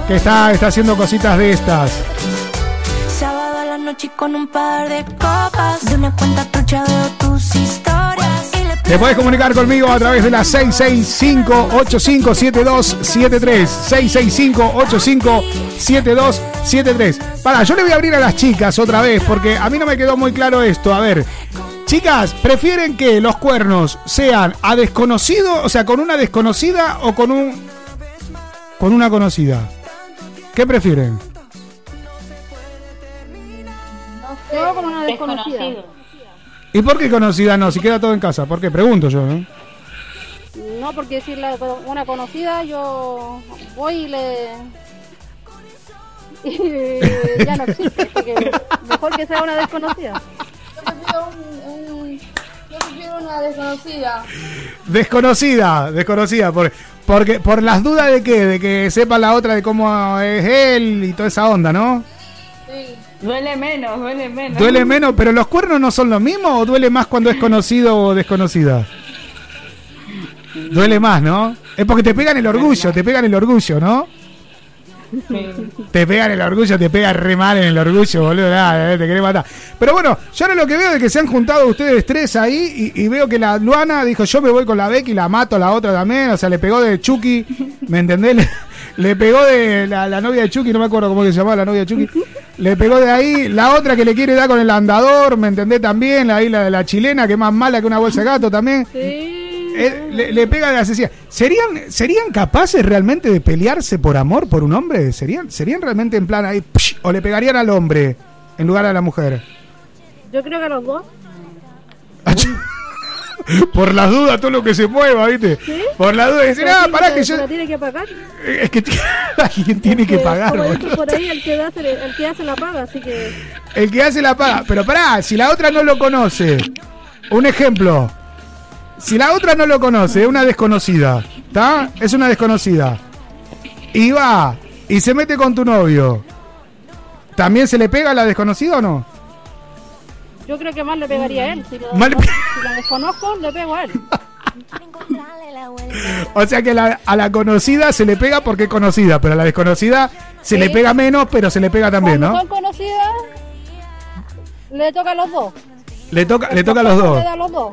Que está, está haciendo cositas de estas. Sábado a la noche con un par de copas de una cuenta trucha veo tus historias Te puedes comunicar conmigo a través de la 665-857273. 665-857273. Para, yo le voy a abrir a las chicas otra vez porque a mí no me quedó muy claro esto. A ver, chicas, ¿prefieren que los cuernos sean a desconocido, o sea, con una desconocida o con un. con una conocida? ¿Qué prefieren? Yo con una desconocida. ¿Y por qué conocida no? Si queda todo en casa. ¿Por qué? Pregunto yo, ¿no? No, porque si la, una conocida, yo voy y le. [laughs] y ya no existe. Porque mejor que sea una desconocida. Yo prefiero, un, un- yo prefiero una desconocida. Desconocida, desconocida, por, porque por las dudas de qué, de que sepa la otra de cómo es él y toda esa onda, ¿no? Sí. Duele menos, duele menos. Duele menos, pero los cuernos no son lo mismo o duele más cuando es conocido o desconocida. Duele más, ¿no? Es porque te pegan el orgullo, te pegan el orgullo, ¿no? Te pegan el orgullo, te pega re mal en el orgullo, boludo. nada, eh, te querés matar. Pero bueno, yo ahora lo que veo es que se han juntado ustedes tres ahí y, y veo que la Luana dijo: Yo me voy con la Becky, la mato a la otra también. O sea, le pegó de Chucky, ¿me entendés? Le, pegó de la, la novia de Chucky, no me acuerdo cómo se llamaba la novia de Chucky. Le pegó de ahí. La otra que le quiere dar con el andador, ¿me entendés? También, la, ahí la de la chilena, que es más mala que una bolsa de gato también. Eh, le, le pega de asesina. ¿Serían, ¿Serían capaces realmente de pelearse por amor por un hombre? ¿Serían, ¿Serían realmente en plan ahí? psh, ¿O le pegarían al hombre en lugar a la mujer? Yo creo que los dos. Por las dudas, todo lo que se mueva, ¿viste? Por la duda, decir, ah, pará que yo. ¿La tiene que pagar? Es que [laughs] alguien tiene que pagar, Como dicen por ahí, el que, hace, el que hace la paga, así que... El que hace la paga. Pero pará, si la otra no lo conoce. Un ejemplo. Si la otra no lo conoce, es una desconocida. ¿Está? Es una desconocida. Y va y se mete con tu novio. ¿También se le pega a la desconocida o no? Yo creo que más le pegaría a él. Si, lo- Más le- si la desconozco, le pego a él. [laughs] O sea que la- a la conocida se le pega porque es conocida, pero a la desconocida se le pega menos, pero se le pega también, Cuando ¿no? son conocidas, le toca a los dos. Le toca, le toca a los dos. Le da a los dos.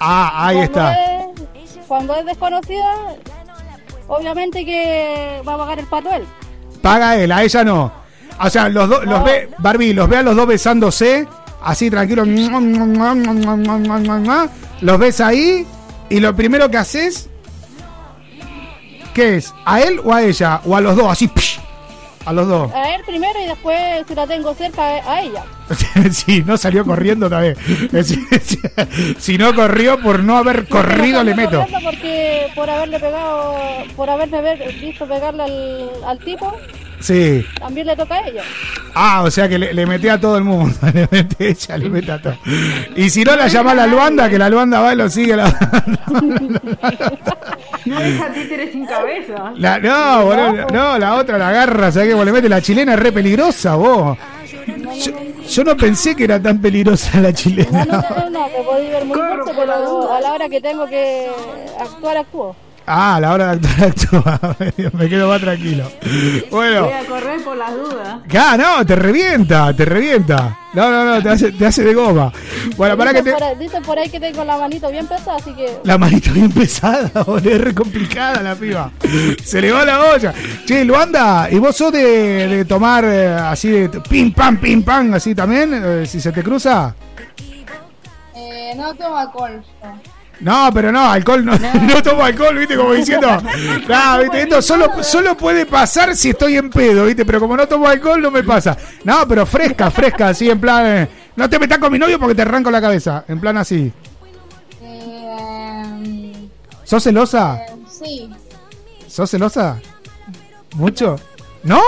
Ah, ahí Cuando está. es- cuando es desconocida, obviamente que va a pagar el pato él. Paga él, a ella no. O sea, los dos, los ve, Barbie, los ve a los dos besándose así tranquilo, los ves ahí y lo primero que haces, ¿qué es? ¿A él o a ella? ¿O a los dos? Así, psh, a los dos. A él primero y después, si la tengo cerca, a ella. sí, no salió corriendo también. Si, no corrió por no haber corrido, le meto. Porque por haberle pegado, por haberme visto pegarle al, al tipo, Sí. también le toca a ella. Ah, o sea que le, le mete a todo el mundo. [laughs] Le mete ella, le mete a todo. Y si no la llama a la Luanda, que la Luanda va y lo sigue. La, No deja títeres sin cabeza. la- no, boludo, no, la otra la agarra, ¿sabes qué? Vos le mete la chilena, es re peligrosa, vos. Yo, yo no pensé que era tan peligrosa la No, chilena. no, no, no, me ver muy fuerte, pero a la hora que tengo que actuar, actúo. Ah, a la hora de actuar, [laughs] actúa. Me quedo más tranquilo. Bueno. Voy a correr por las dudas. Ah, no, te revienta, te revienta. No, no, no, te hace, te hace de goma. Bueno, para que te. por ahí- Dicen por ahí que tengo la manito bien pesada, así que... La manito bien pesada, [laughs] boludo, es re complicada la piba. Se le va la olla. Che, Luanda, ¿y vos sos de, de tomar eh, así de pim pam, pim pam, así también? eh, si se te cruza. Eh, no tomo alcohol. No, pero no, alcohol no, no [laughs] tomo alcohol, viste, como diciendo. [laughs] No, viste, esto solo, solo puede pasar si estoy en pedo, viste, pero como no tomo alcohol no me pasa. No, pero fresca, fresca, así en plan. eh, no te metas con mi novio porque te arranco la cabeza, en plan así. Eh, ¿Sos celosa? eh, sí. ¿Sos celosa? ¿Mucho? ¿No?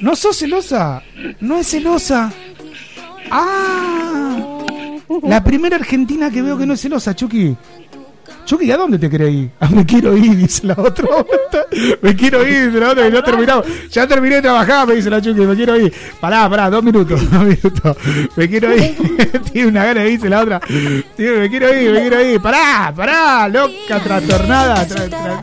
¿No sos celosa? No es celosa. ¡Ah! La primera argentina que veo que no es celosa, Chucky. Chucky, ¿a dónde te querés ir? Ah, me quiero ir, dice la otra. me quiero ir, dice la otra, ya terminamos. Ya terminé de trabajar, me dice la Chucky, me quiero ir. Pará, pará, dos minutos, [laughs] dos minutos. Me quiero ir. [laughs] Tiene una gana, dice la otra. Tío, me quiero ir, me quiero ir. Pará, pará, loca, trastornada. tra- tra-.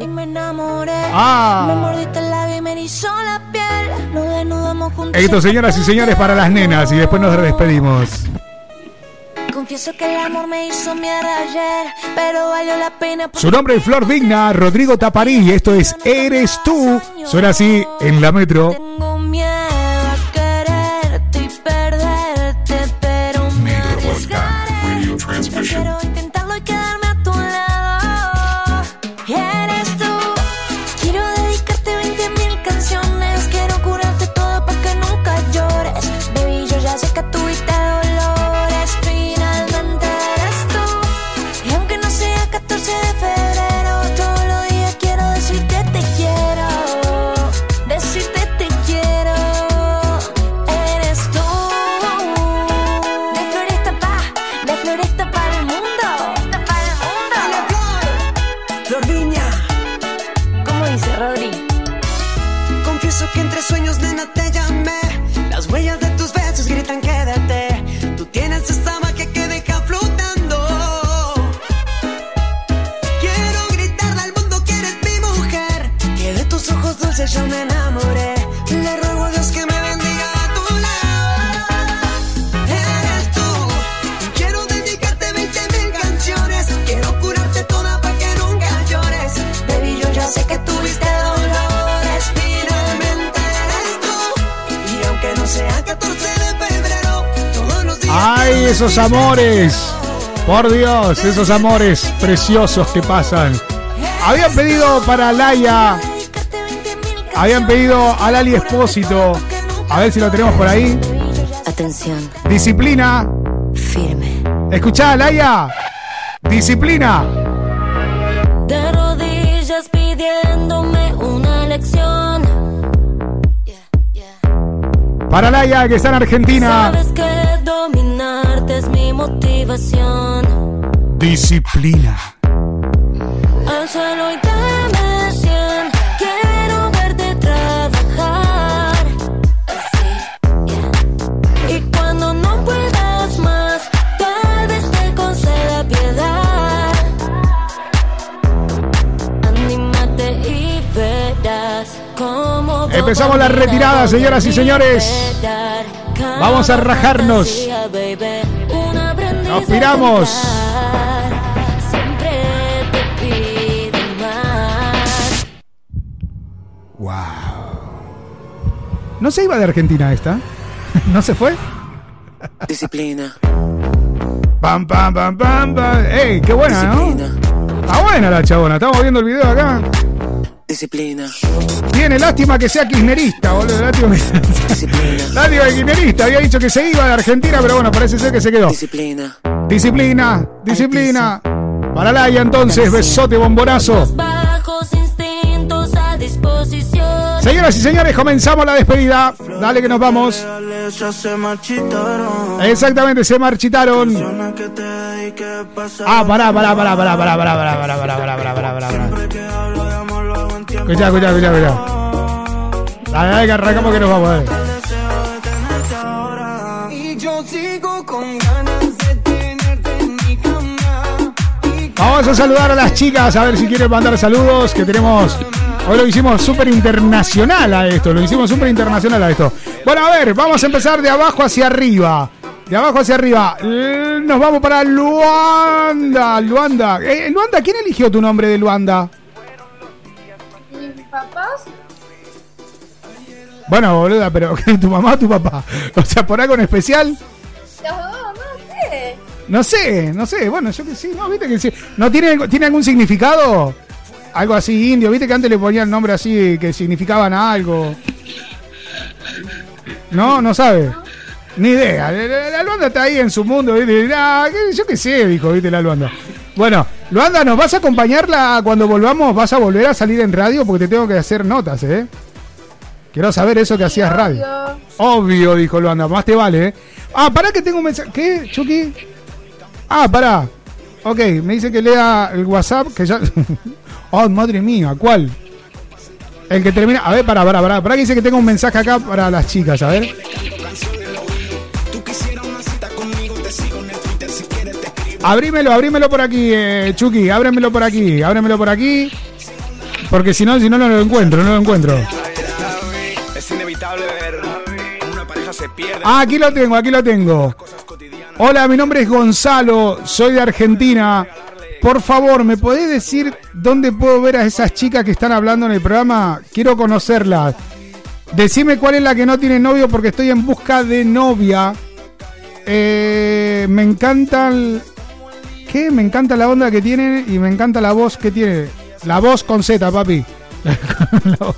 Ah. Me mordiste el labio y me erizó la piel. Nos desnudamos juntos. Esto, señoras y señores, para las nenas y después nos despedimos. Confieso que el amor me hizo mierda ayer, pero valió la pena. Su nombre es Flor Digna, Rodrigo Taparí, y esto es Eres tú. Suena así en la metro. Esos amores! Por Dios, esos amores preciosos que pasan. Habían pedido para Laia. Habían pedido a Lali Espósito. A ver si lo tenemos por ahí. Atención. Disciplina. Firme. Escuchá, Laia. Disciplina. De rodillas pidiéndome una lección. Para Laia, que está en Argentina. Sabes motivación. Disciplina. Hazlo y dame cien. Quiero verte trabajar. Así, yeah. Y cuando no puedas más, tal vez te conceda piedad. Anímate y verás cómo. Empezamos la retirada, señoras y señores. Vamos a rajarnos. Nos piramos. Siempre te pido más. ¿No se iba de Argentina esta? [laughs] ¿No se fue? Disciplina. Pam, pam, pam, pam, pam. ¡Ey, qué buena, ¿no? Está buena la chabona. Estamos viendo el video acá. Disciplina. Tiene lástima que sea kirchnerista, boludo. Lástima que... [laughs] lástima que kirchnerista. Había dicho que se iba de Argentina, pero bueno, parece ser que se quedó. Disciplina. Disciplina, disciplina. Para Laia entonces, besote bombonazo. Señoras y señores, comenzamos la despedida. Dale que nos vamos. Exactamente, se marchitaron. Ah, pará, pará, pará, pará, pará, pará, pará, pará, pará, pará, pará, pará, pará, pará. Escuchá, escuchá, escuchá, escuchá. Dale, dale, que arrancamos que nos vamos, dale. Vamos a saludar a las chicas, a ver si quieren mandar saludos, que tenemos... Hoy lo hicimos súper internacional a esto, lo hicimos súper internacional a esto. Bueno, a ver, vamos a empezar de abajo hacia arriba. De abajo hacia arriba. Nos vamos para Luanda. Luanda. Eh, Luanda, ¿quién eligió tu nombre de Luanda? Mis papás, Bueno, boluda, pero [laughs] tu mamá o tu papá. O sea, por algo en especial. los dos, no sé. No sé, no sé. Bueno, yo que sí, no, viste que sí. ¿No tiene, tiene algún significado? Algo así indio, viste que antes le ponían nombre así que significaban algo. No, no sabe. Ni idea. La, Luanda está ahí en su mundo, ¿viste? Ah, yo qué sé, dijo, viste, la Luanda. Bueno, Luanda, ¿nos vas a acompañarla cuando volvamos? ¿Vas a volver a salir en radio? Porque te tengo que hacer notas, ¿eh? Quiero saber eso que hacías radio. Obvio, dijo Luanda, más te vale, ¿eh? Ah, pará que tengo un mensaje. ¿Qué, Chucky? Ah, pará. Ok, me dice que lea el WhatsApp, que ya... [laughs] oh, madre mía, ¿cuál? El que termina... A ver, pará, pará, pará. Pará que dice que tengo un mensaje acá para las chicas, a ver. Abrímelo, abrímelo por aquí, eh, Chucky, ábremelo por aquí, ábremelo por aquí. Porque si no, si no, no lo encuentro, no lo encuentro. Es inevitable ver cómo una pareja se pierde. Ah, aquí lo tengo, aquí lo tengo. Hola, mi nombre es Gonzalo, soy de Argentina. Por favor, ¿me podés decir dónde puedo ver a esas chicas que están hablando en el programa? Quiero conocerlas. Decime cuál es la que no tiene novio porque estoy en busca de novia. Eh, me encanta el... ¿Qué? Me encanta la onda que tiene y me encanta la voz que tiene. La voz con Z, papi. [laughs] la voz.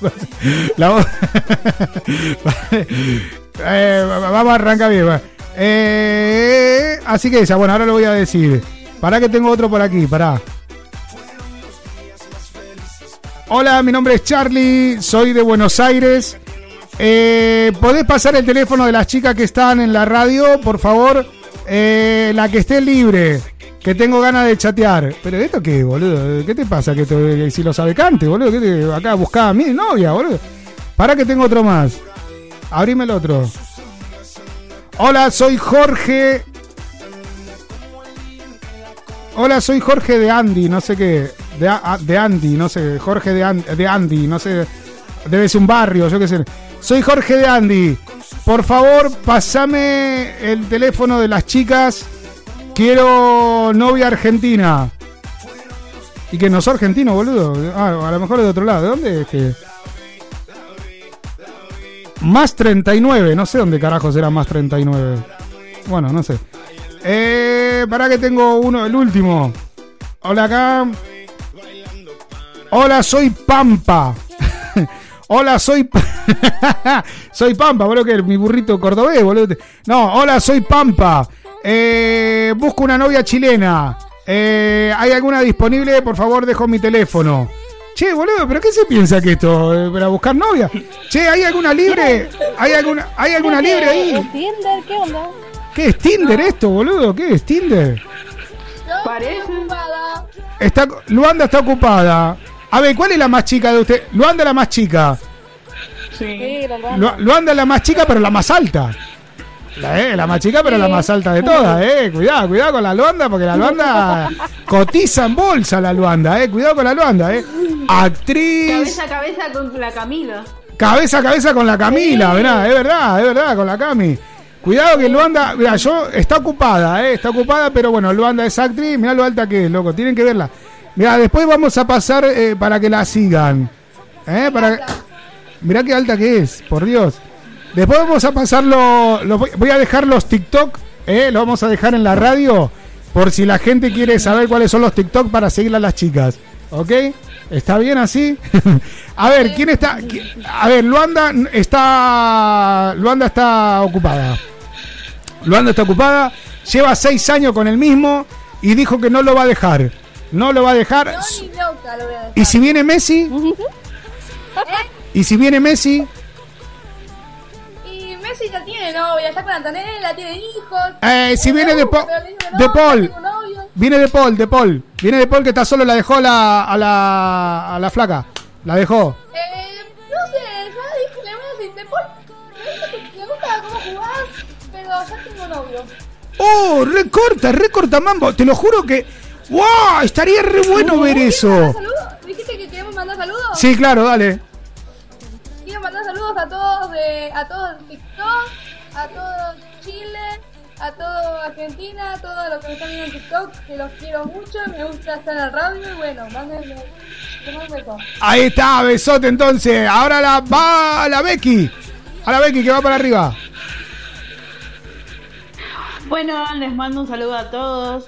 La voz. [laughs] Eh, va- vamos a arrancar bien. Eh, así que esa, bueno, ahora lo voy a decir. Pará que tengo otro por aquí, pará. Hola, mi nombre es Charlie, soy de Buenos Aires. Eh, ¿Podés pasar el teléfono de las chicas que están en la radio, por favor? Eh, la que esté libre, que tengo ganas de chatear. ¿Pero esto qué, boludo? ¿Qué te pasa? que te- Si lo sabe cante, boludo. ¿Qué te- acá buscaba a mi novia, boludo. Para que tengo otro más. Abrime el otro. Hola, soy Jorge. Hola, soy Jorge de Andy, no sé qué. De, de Andy, no sé. Jorge de, An- de Andy, no sé. Debe ser un barrio, yo qué sé. Soy Jorge de Andy. Por favor, pasame el teléfono de las chicas. Quiero novia argentina. Y que no soy argentino, boludo. Ah, a lo mejor es de otro lado. ¿De dónde es que? Más 39. No sé dónde carajo será más 39. Bueno, no sé. Eh, para que tengo uno, el último. Hola acá. Hola, soy Pampa. [laughs] hola, soy. [laughs] soy Pampa, boludo, que mi burrito cordobés, boludo. No, hola, soy Pampa. Eh, busco una novia chilena. Eh, ¿Hay alguna disponible? Por favor, dejo mi teléfono. Che, boludo, ¿pero qué se piensa que esto? eh, ¿Para buscar novia? Che, ¿hay alguna libre? ¿Hay alguna, ¿hay alguna libre ahí? ¿Es Tinder? ¿Qué onda? ¿Qué es Tinder esto, boludo? ¿Qué es Tinder? Parece. Está, Luanda está ocupada. A ver, ¿cuál es la más chica de usted? Luanda es la más chica. Sí. Lu- Luanda es la más chica, pero la más alta. La, eh, la más chica, pero la más alta de todas, eh. Cuidado, cuidado con la Luanda, porque la Luanda cotiza en bolsa la Luanda, eh. Cuidado con la Luanda, eh. Actriz, Cabeza a cabeza con la Camila. cabeza a cabeza con la Camila, Sí. verá, es verdad, es verdad, con la Cami. Cuidado que Luanda, mira, yo está ocupada, eh, está ocupada, pero bueno, Luanda es actriz, mirá lo alta que es, loco, tienen que verla. Mira, después vamos a pasar eh, para que la sigan. Eh, para Mirá qué alta que es, por Dios. Después vamos a pasarlo. lo voy, voy a dejar los TikTok. eh, lo vamos a dejar en la radio. Por si la gente quiere saber cuáles son los TikTok para seguir a las chicas. ¿Ok? ¿Está bien así? [laughs] a ver, ¿quién está? A ver, Luanda está. Luanda está ocupada. Luanda está ocupada. Lleva seis años con el mismo. Y dijo que no lo va a dejar. No lo va a dejar. No, ni loca lo voy a dejar. [laughs] ¿Y si viene Messi? ¿Y si viene Messi? Messi ya tiene novia, está con Antonella, tiene hijos. Eh, si viene de, le no, de Paul. Viene de Paul, de Paul. Viene de Paul que está solo, la dejó la, a, la, a la flaca. La dejó. Eh, no sé, ya dije, le voy a decir, de Paul, me que- me gusta cómo jugás, pero ya tengo novio. ¡Oh! Recorta, recorta mambo. Te lo juro que. ¡Wow! Estaría re bueno ver eso. ¿Dijiste que queremos mandar saludos? Sí, claro, dale. Quiero mandar saludos a todos de, a todos TikTok, a todos Chile, a todo Argentina, a todos los que me están viendo en TikTok, que los quiero mucho, me gusta estar en la radio y bueno, mándenme. Ahí está, besote entonces. Ahora la va la Becky. A la Becky que va para arriba. Bueno, les mando un saludo a todos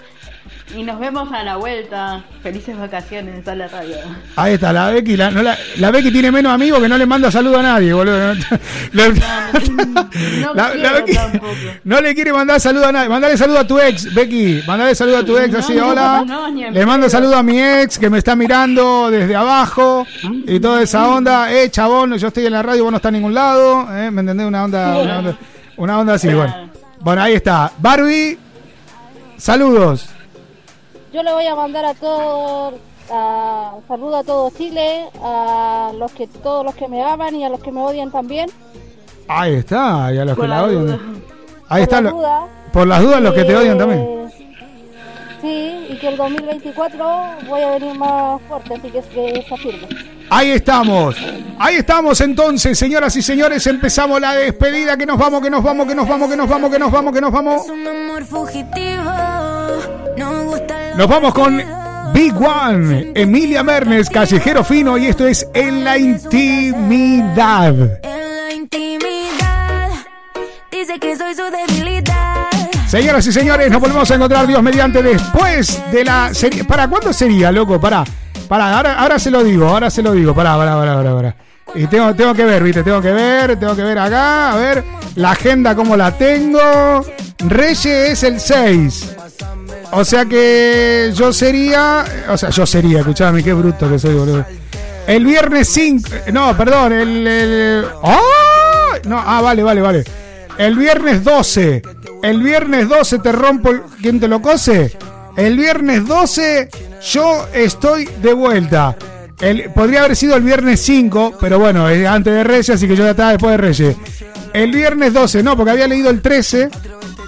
y nos vemos a la vuelta. Felices vacaciones a la radio. Ahí está, la Becky. La, no la, la Becky tiene menos amigos que no le manda saludo a nadie, boludo. [laughs] La- No La- Becky-. No le quiere mandar saludo a nadie. Mandale saludo a tu ex, Becky. Mandale saludo a tu ex, así, hola. le mando saludo a mi ex que me está mirando desde abajo y toda esa onda. Eh, chabón, yo estoy en la radio, vos no estás en ningún lado. Eh, ¿Me entendés? Una onda, una onda, una onda así, bueno. Bueno, ahí está. Barbie, saludos. Yo le voy a mandar a todos, a, saludo a todo Chile, a los que todos los que me aman y a los que me odian también. Ahí está, y a los que la la odian. duda. Ahí está. Por la duda. por las dudas, los que te odian también. Sí, y que el 2024 voy a venir más fuerte, así que, es que se afirme. Ahí estamos. Ahí estamos entonces, señoras y señores. Empezamos la despedida. Que nos vamos, que nos vamos, que nos vamos, que nos vamos, que nos vamos, que nos vamos. Nos vamos con Big One, Emilia Mernes, Callejero Fino. Y esto es En la Intimidad. la intimidad. Dice que soy su debilidad. Señoras y señores, nos volvemos a encontrar Dios mediante después de la serie. ¿Para cuándo sería, loco? Para. Para, ahora, ahora se lo digo, ahora se lo digo. Para, para, para, para, para. Y tengo, tengo que ver, viste, tengo que ver, tengo que ver acá, a ver, la agenda como la tengo. Reyes es el 6. O sea que yo sería, o sea, yo sería, escuchame, qué bruto que soy, boludo. El viernes 5, no, perdón, el, el- ¡Ah! No, ah, vale, vale, vale. El viernes 12. El viernes 12 te rompo el... ¿Quién te lo cose? El viernes 12 yo estoy de vuelta. El, podría haber sido el viernes 5, pero bueno, es antes de Reyes, así que yo ya estaba después de Reyes. El viernes 12, no, porque había leído el 13.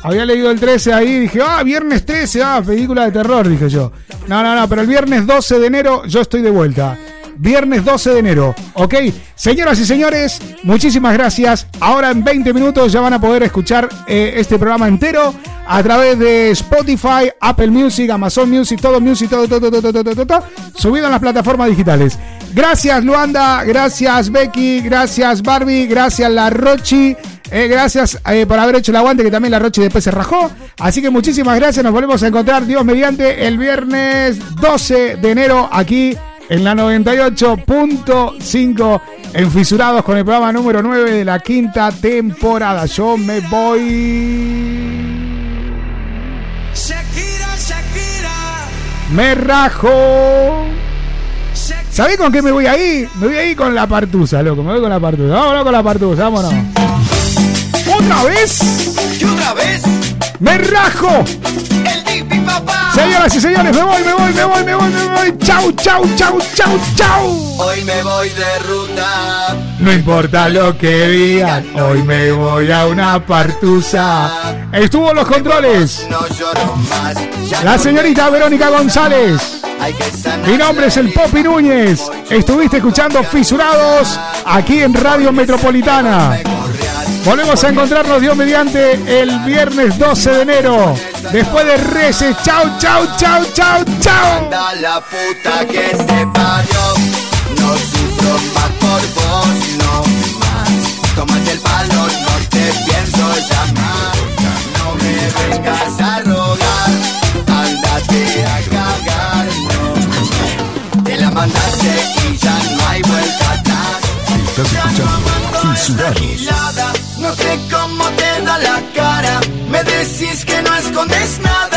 Había leído el 13 ahí y dije, ah, viernes 13, ah, película de terror, dije yo. No, no, no, pero el viernes 12 de enero yo estoy de vuelta. Viernes 12 de enero, ¿ok? Señoras y señores, muchísimas gracias. Ahora en 20 minutos ya van a poder escuchar eh, este programa entero a través de Spotify, Apple Music, Amazon Music, todo Music, todo, todo, todo, todo, todo, todo, subido en las plataformas digitales. Gracias Luanda, gracias Becky, gracias Barbie, gracias La Rochi. eh, gracias eh, por haber hecho el aguante que también la Rochi después se rajó. Así que muchísimas gracias. Nos volvemos a encontrar, Dios mediante, el viernes 12 de enero aquí en la 98.5 en Fisurados con el programa número 9 de la quinta temporada. Yo me voy. Shakira, Shakira. Me rajo. ¿Sabés con qué me voy ahí? Me voy ahí con la partusa, loco. Me voy con la partusa. Vámonos con la partusa, vámonos. ¿Otra vez? ¿Y otra vez? ¡Me rajo! El. Señoras y señores, me voy, me voy, me voy, me voy, me voy. Chau, chau, chau, chau, chau. Hoy me voy de ruta. No importa lo que digan, hoy me voy a una partusa. Estuvo en los controles. La señorita Verónica González. Mi nombre es el Popi Núñez. Estuviste escuchando Fisurados aquí en Radio Metropolitana. Volvemos a encontrarnos Dios mediante el viernes 12 de enero. Después de Reyes chao, chao, chao, chao, chao. Anda la puta que te parió. No sufro más por vos, no más. Tómate el palo, no te pienso llamar. No me vengas a rogar. Andate a cagar, no. Te la mandaste y ya no hay vuelta atrás. Estás escuchando No sé cómo te da la cara. Me decís que no escondes nada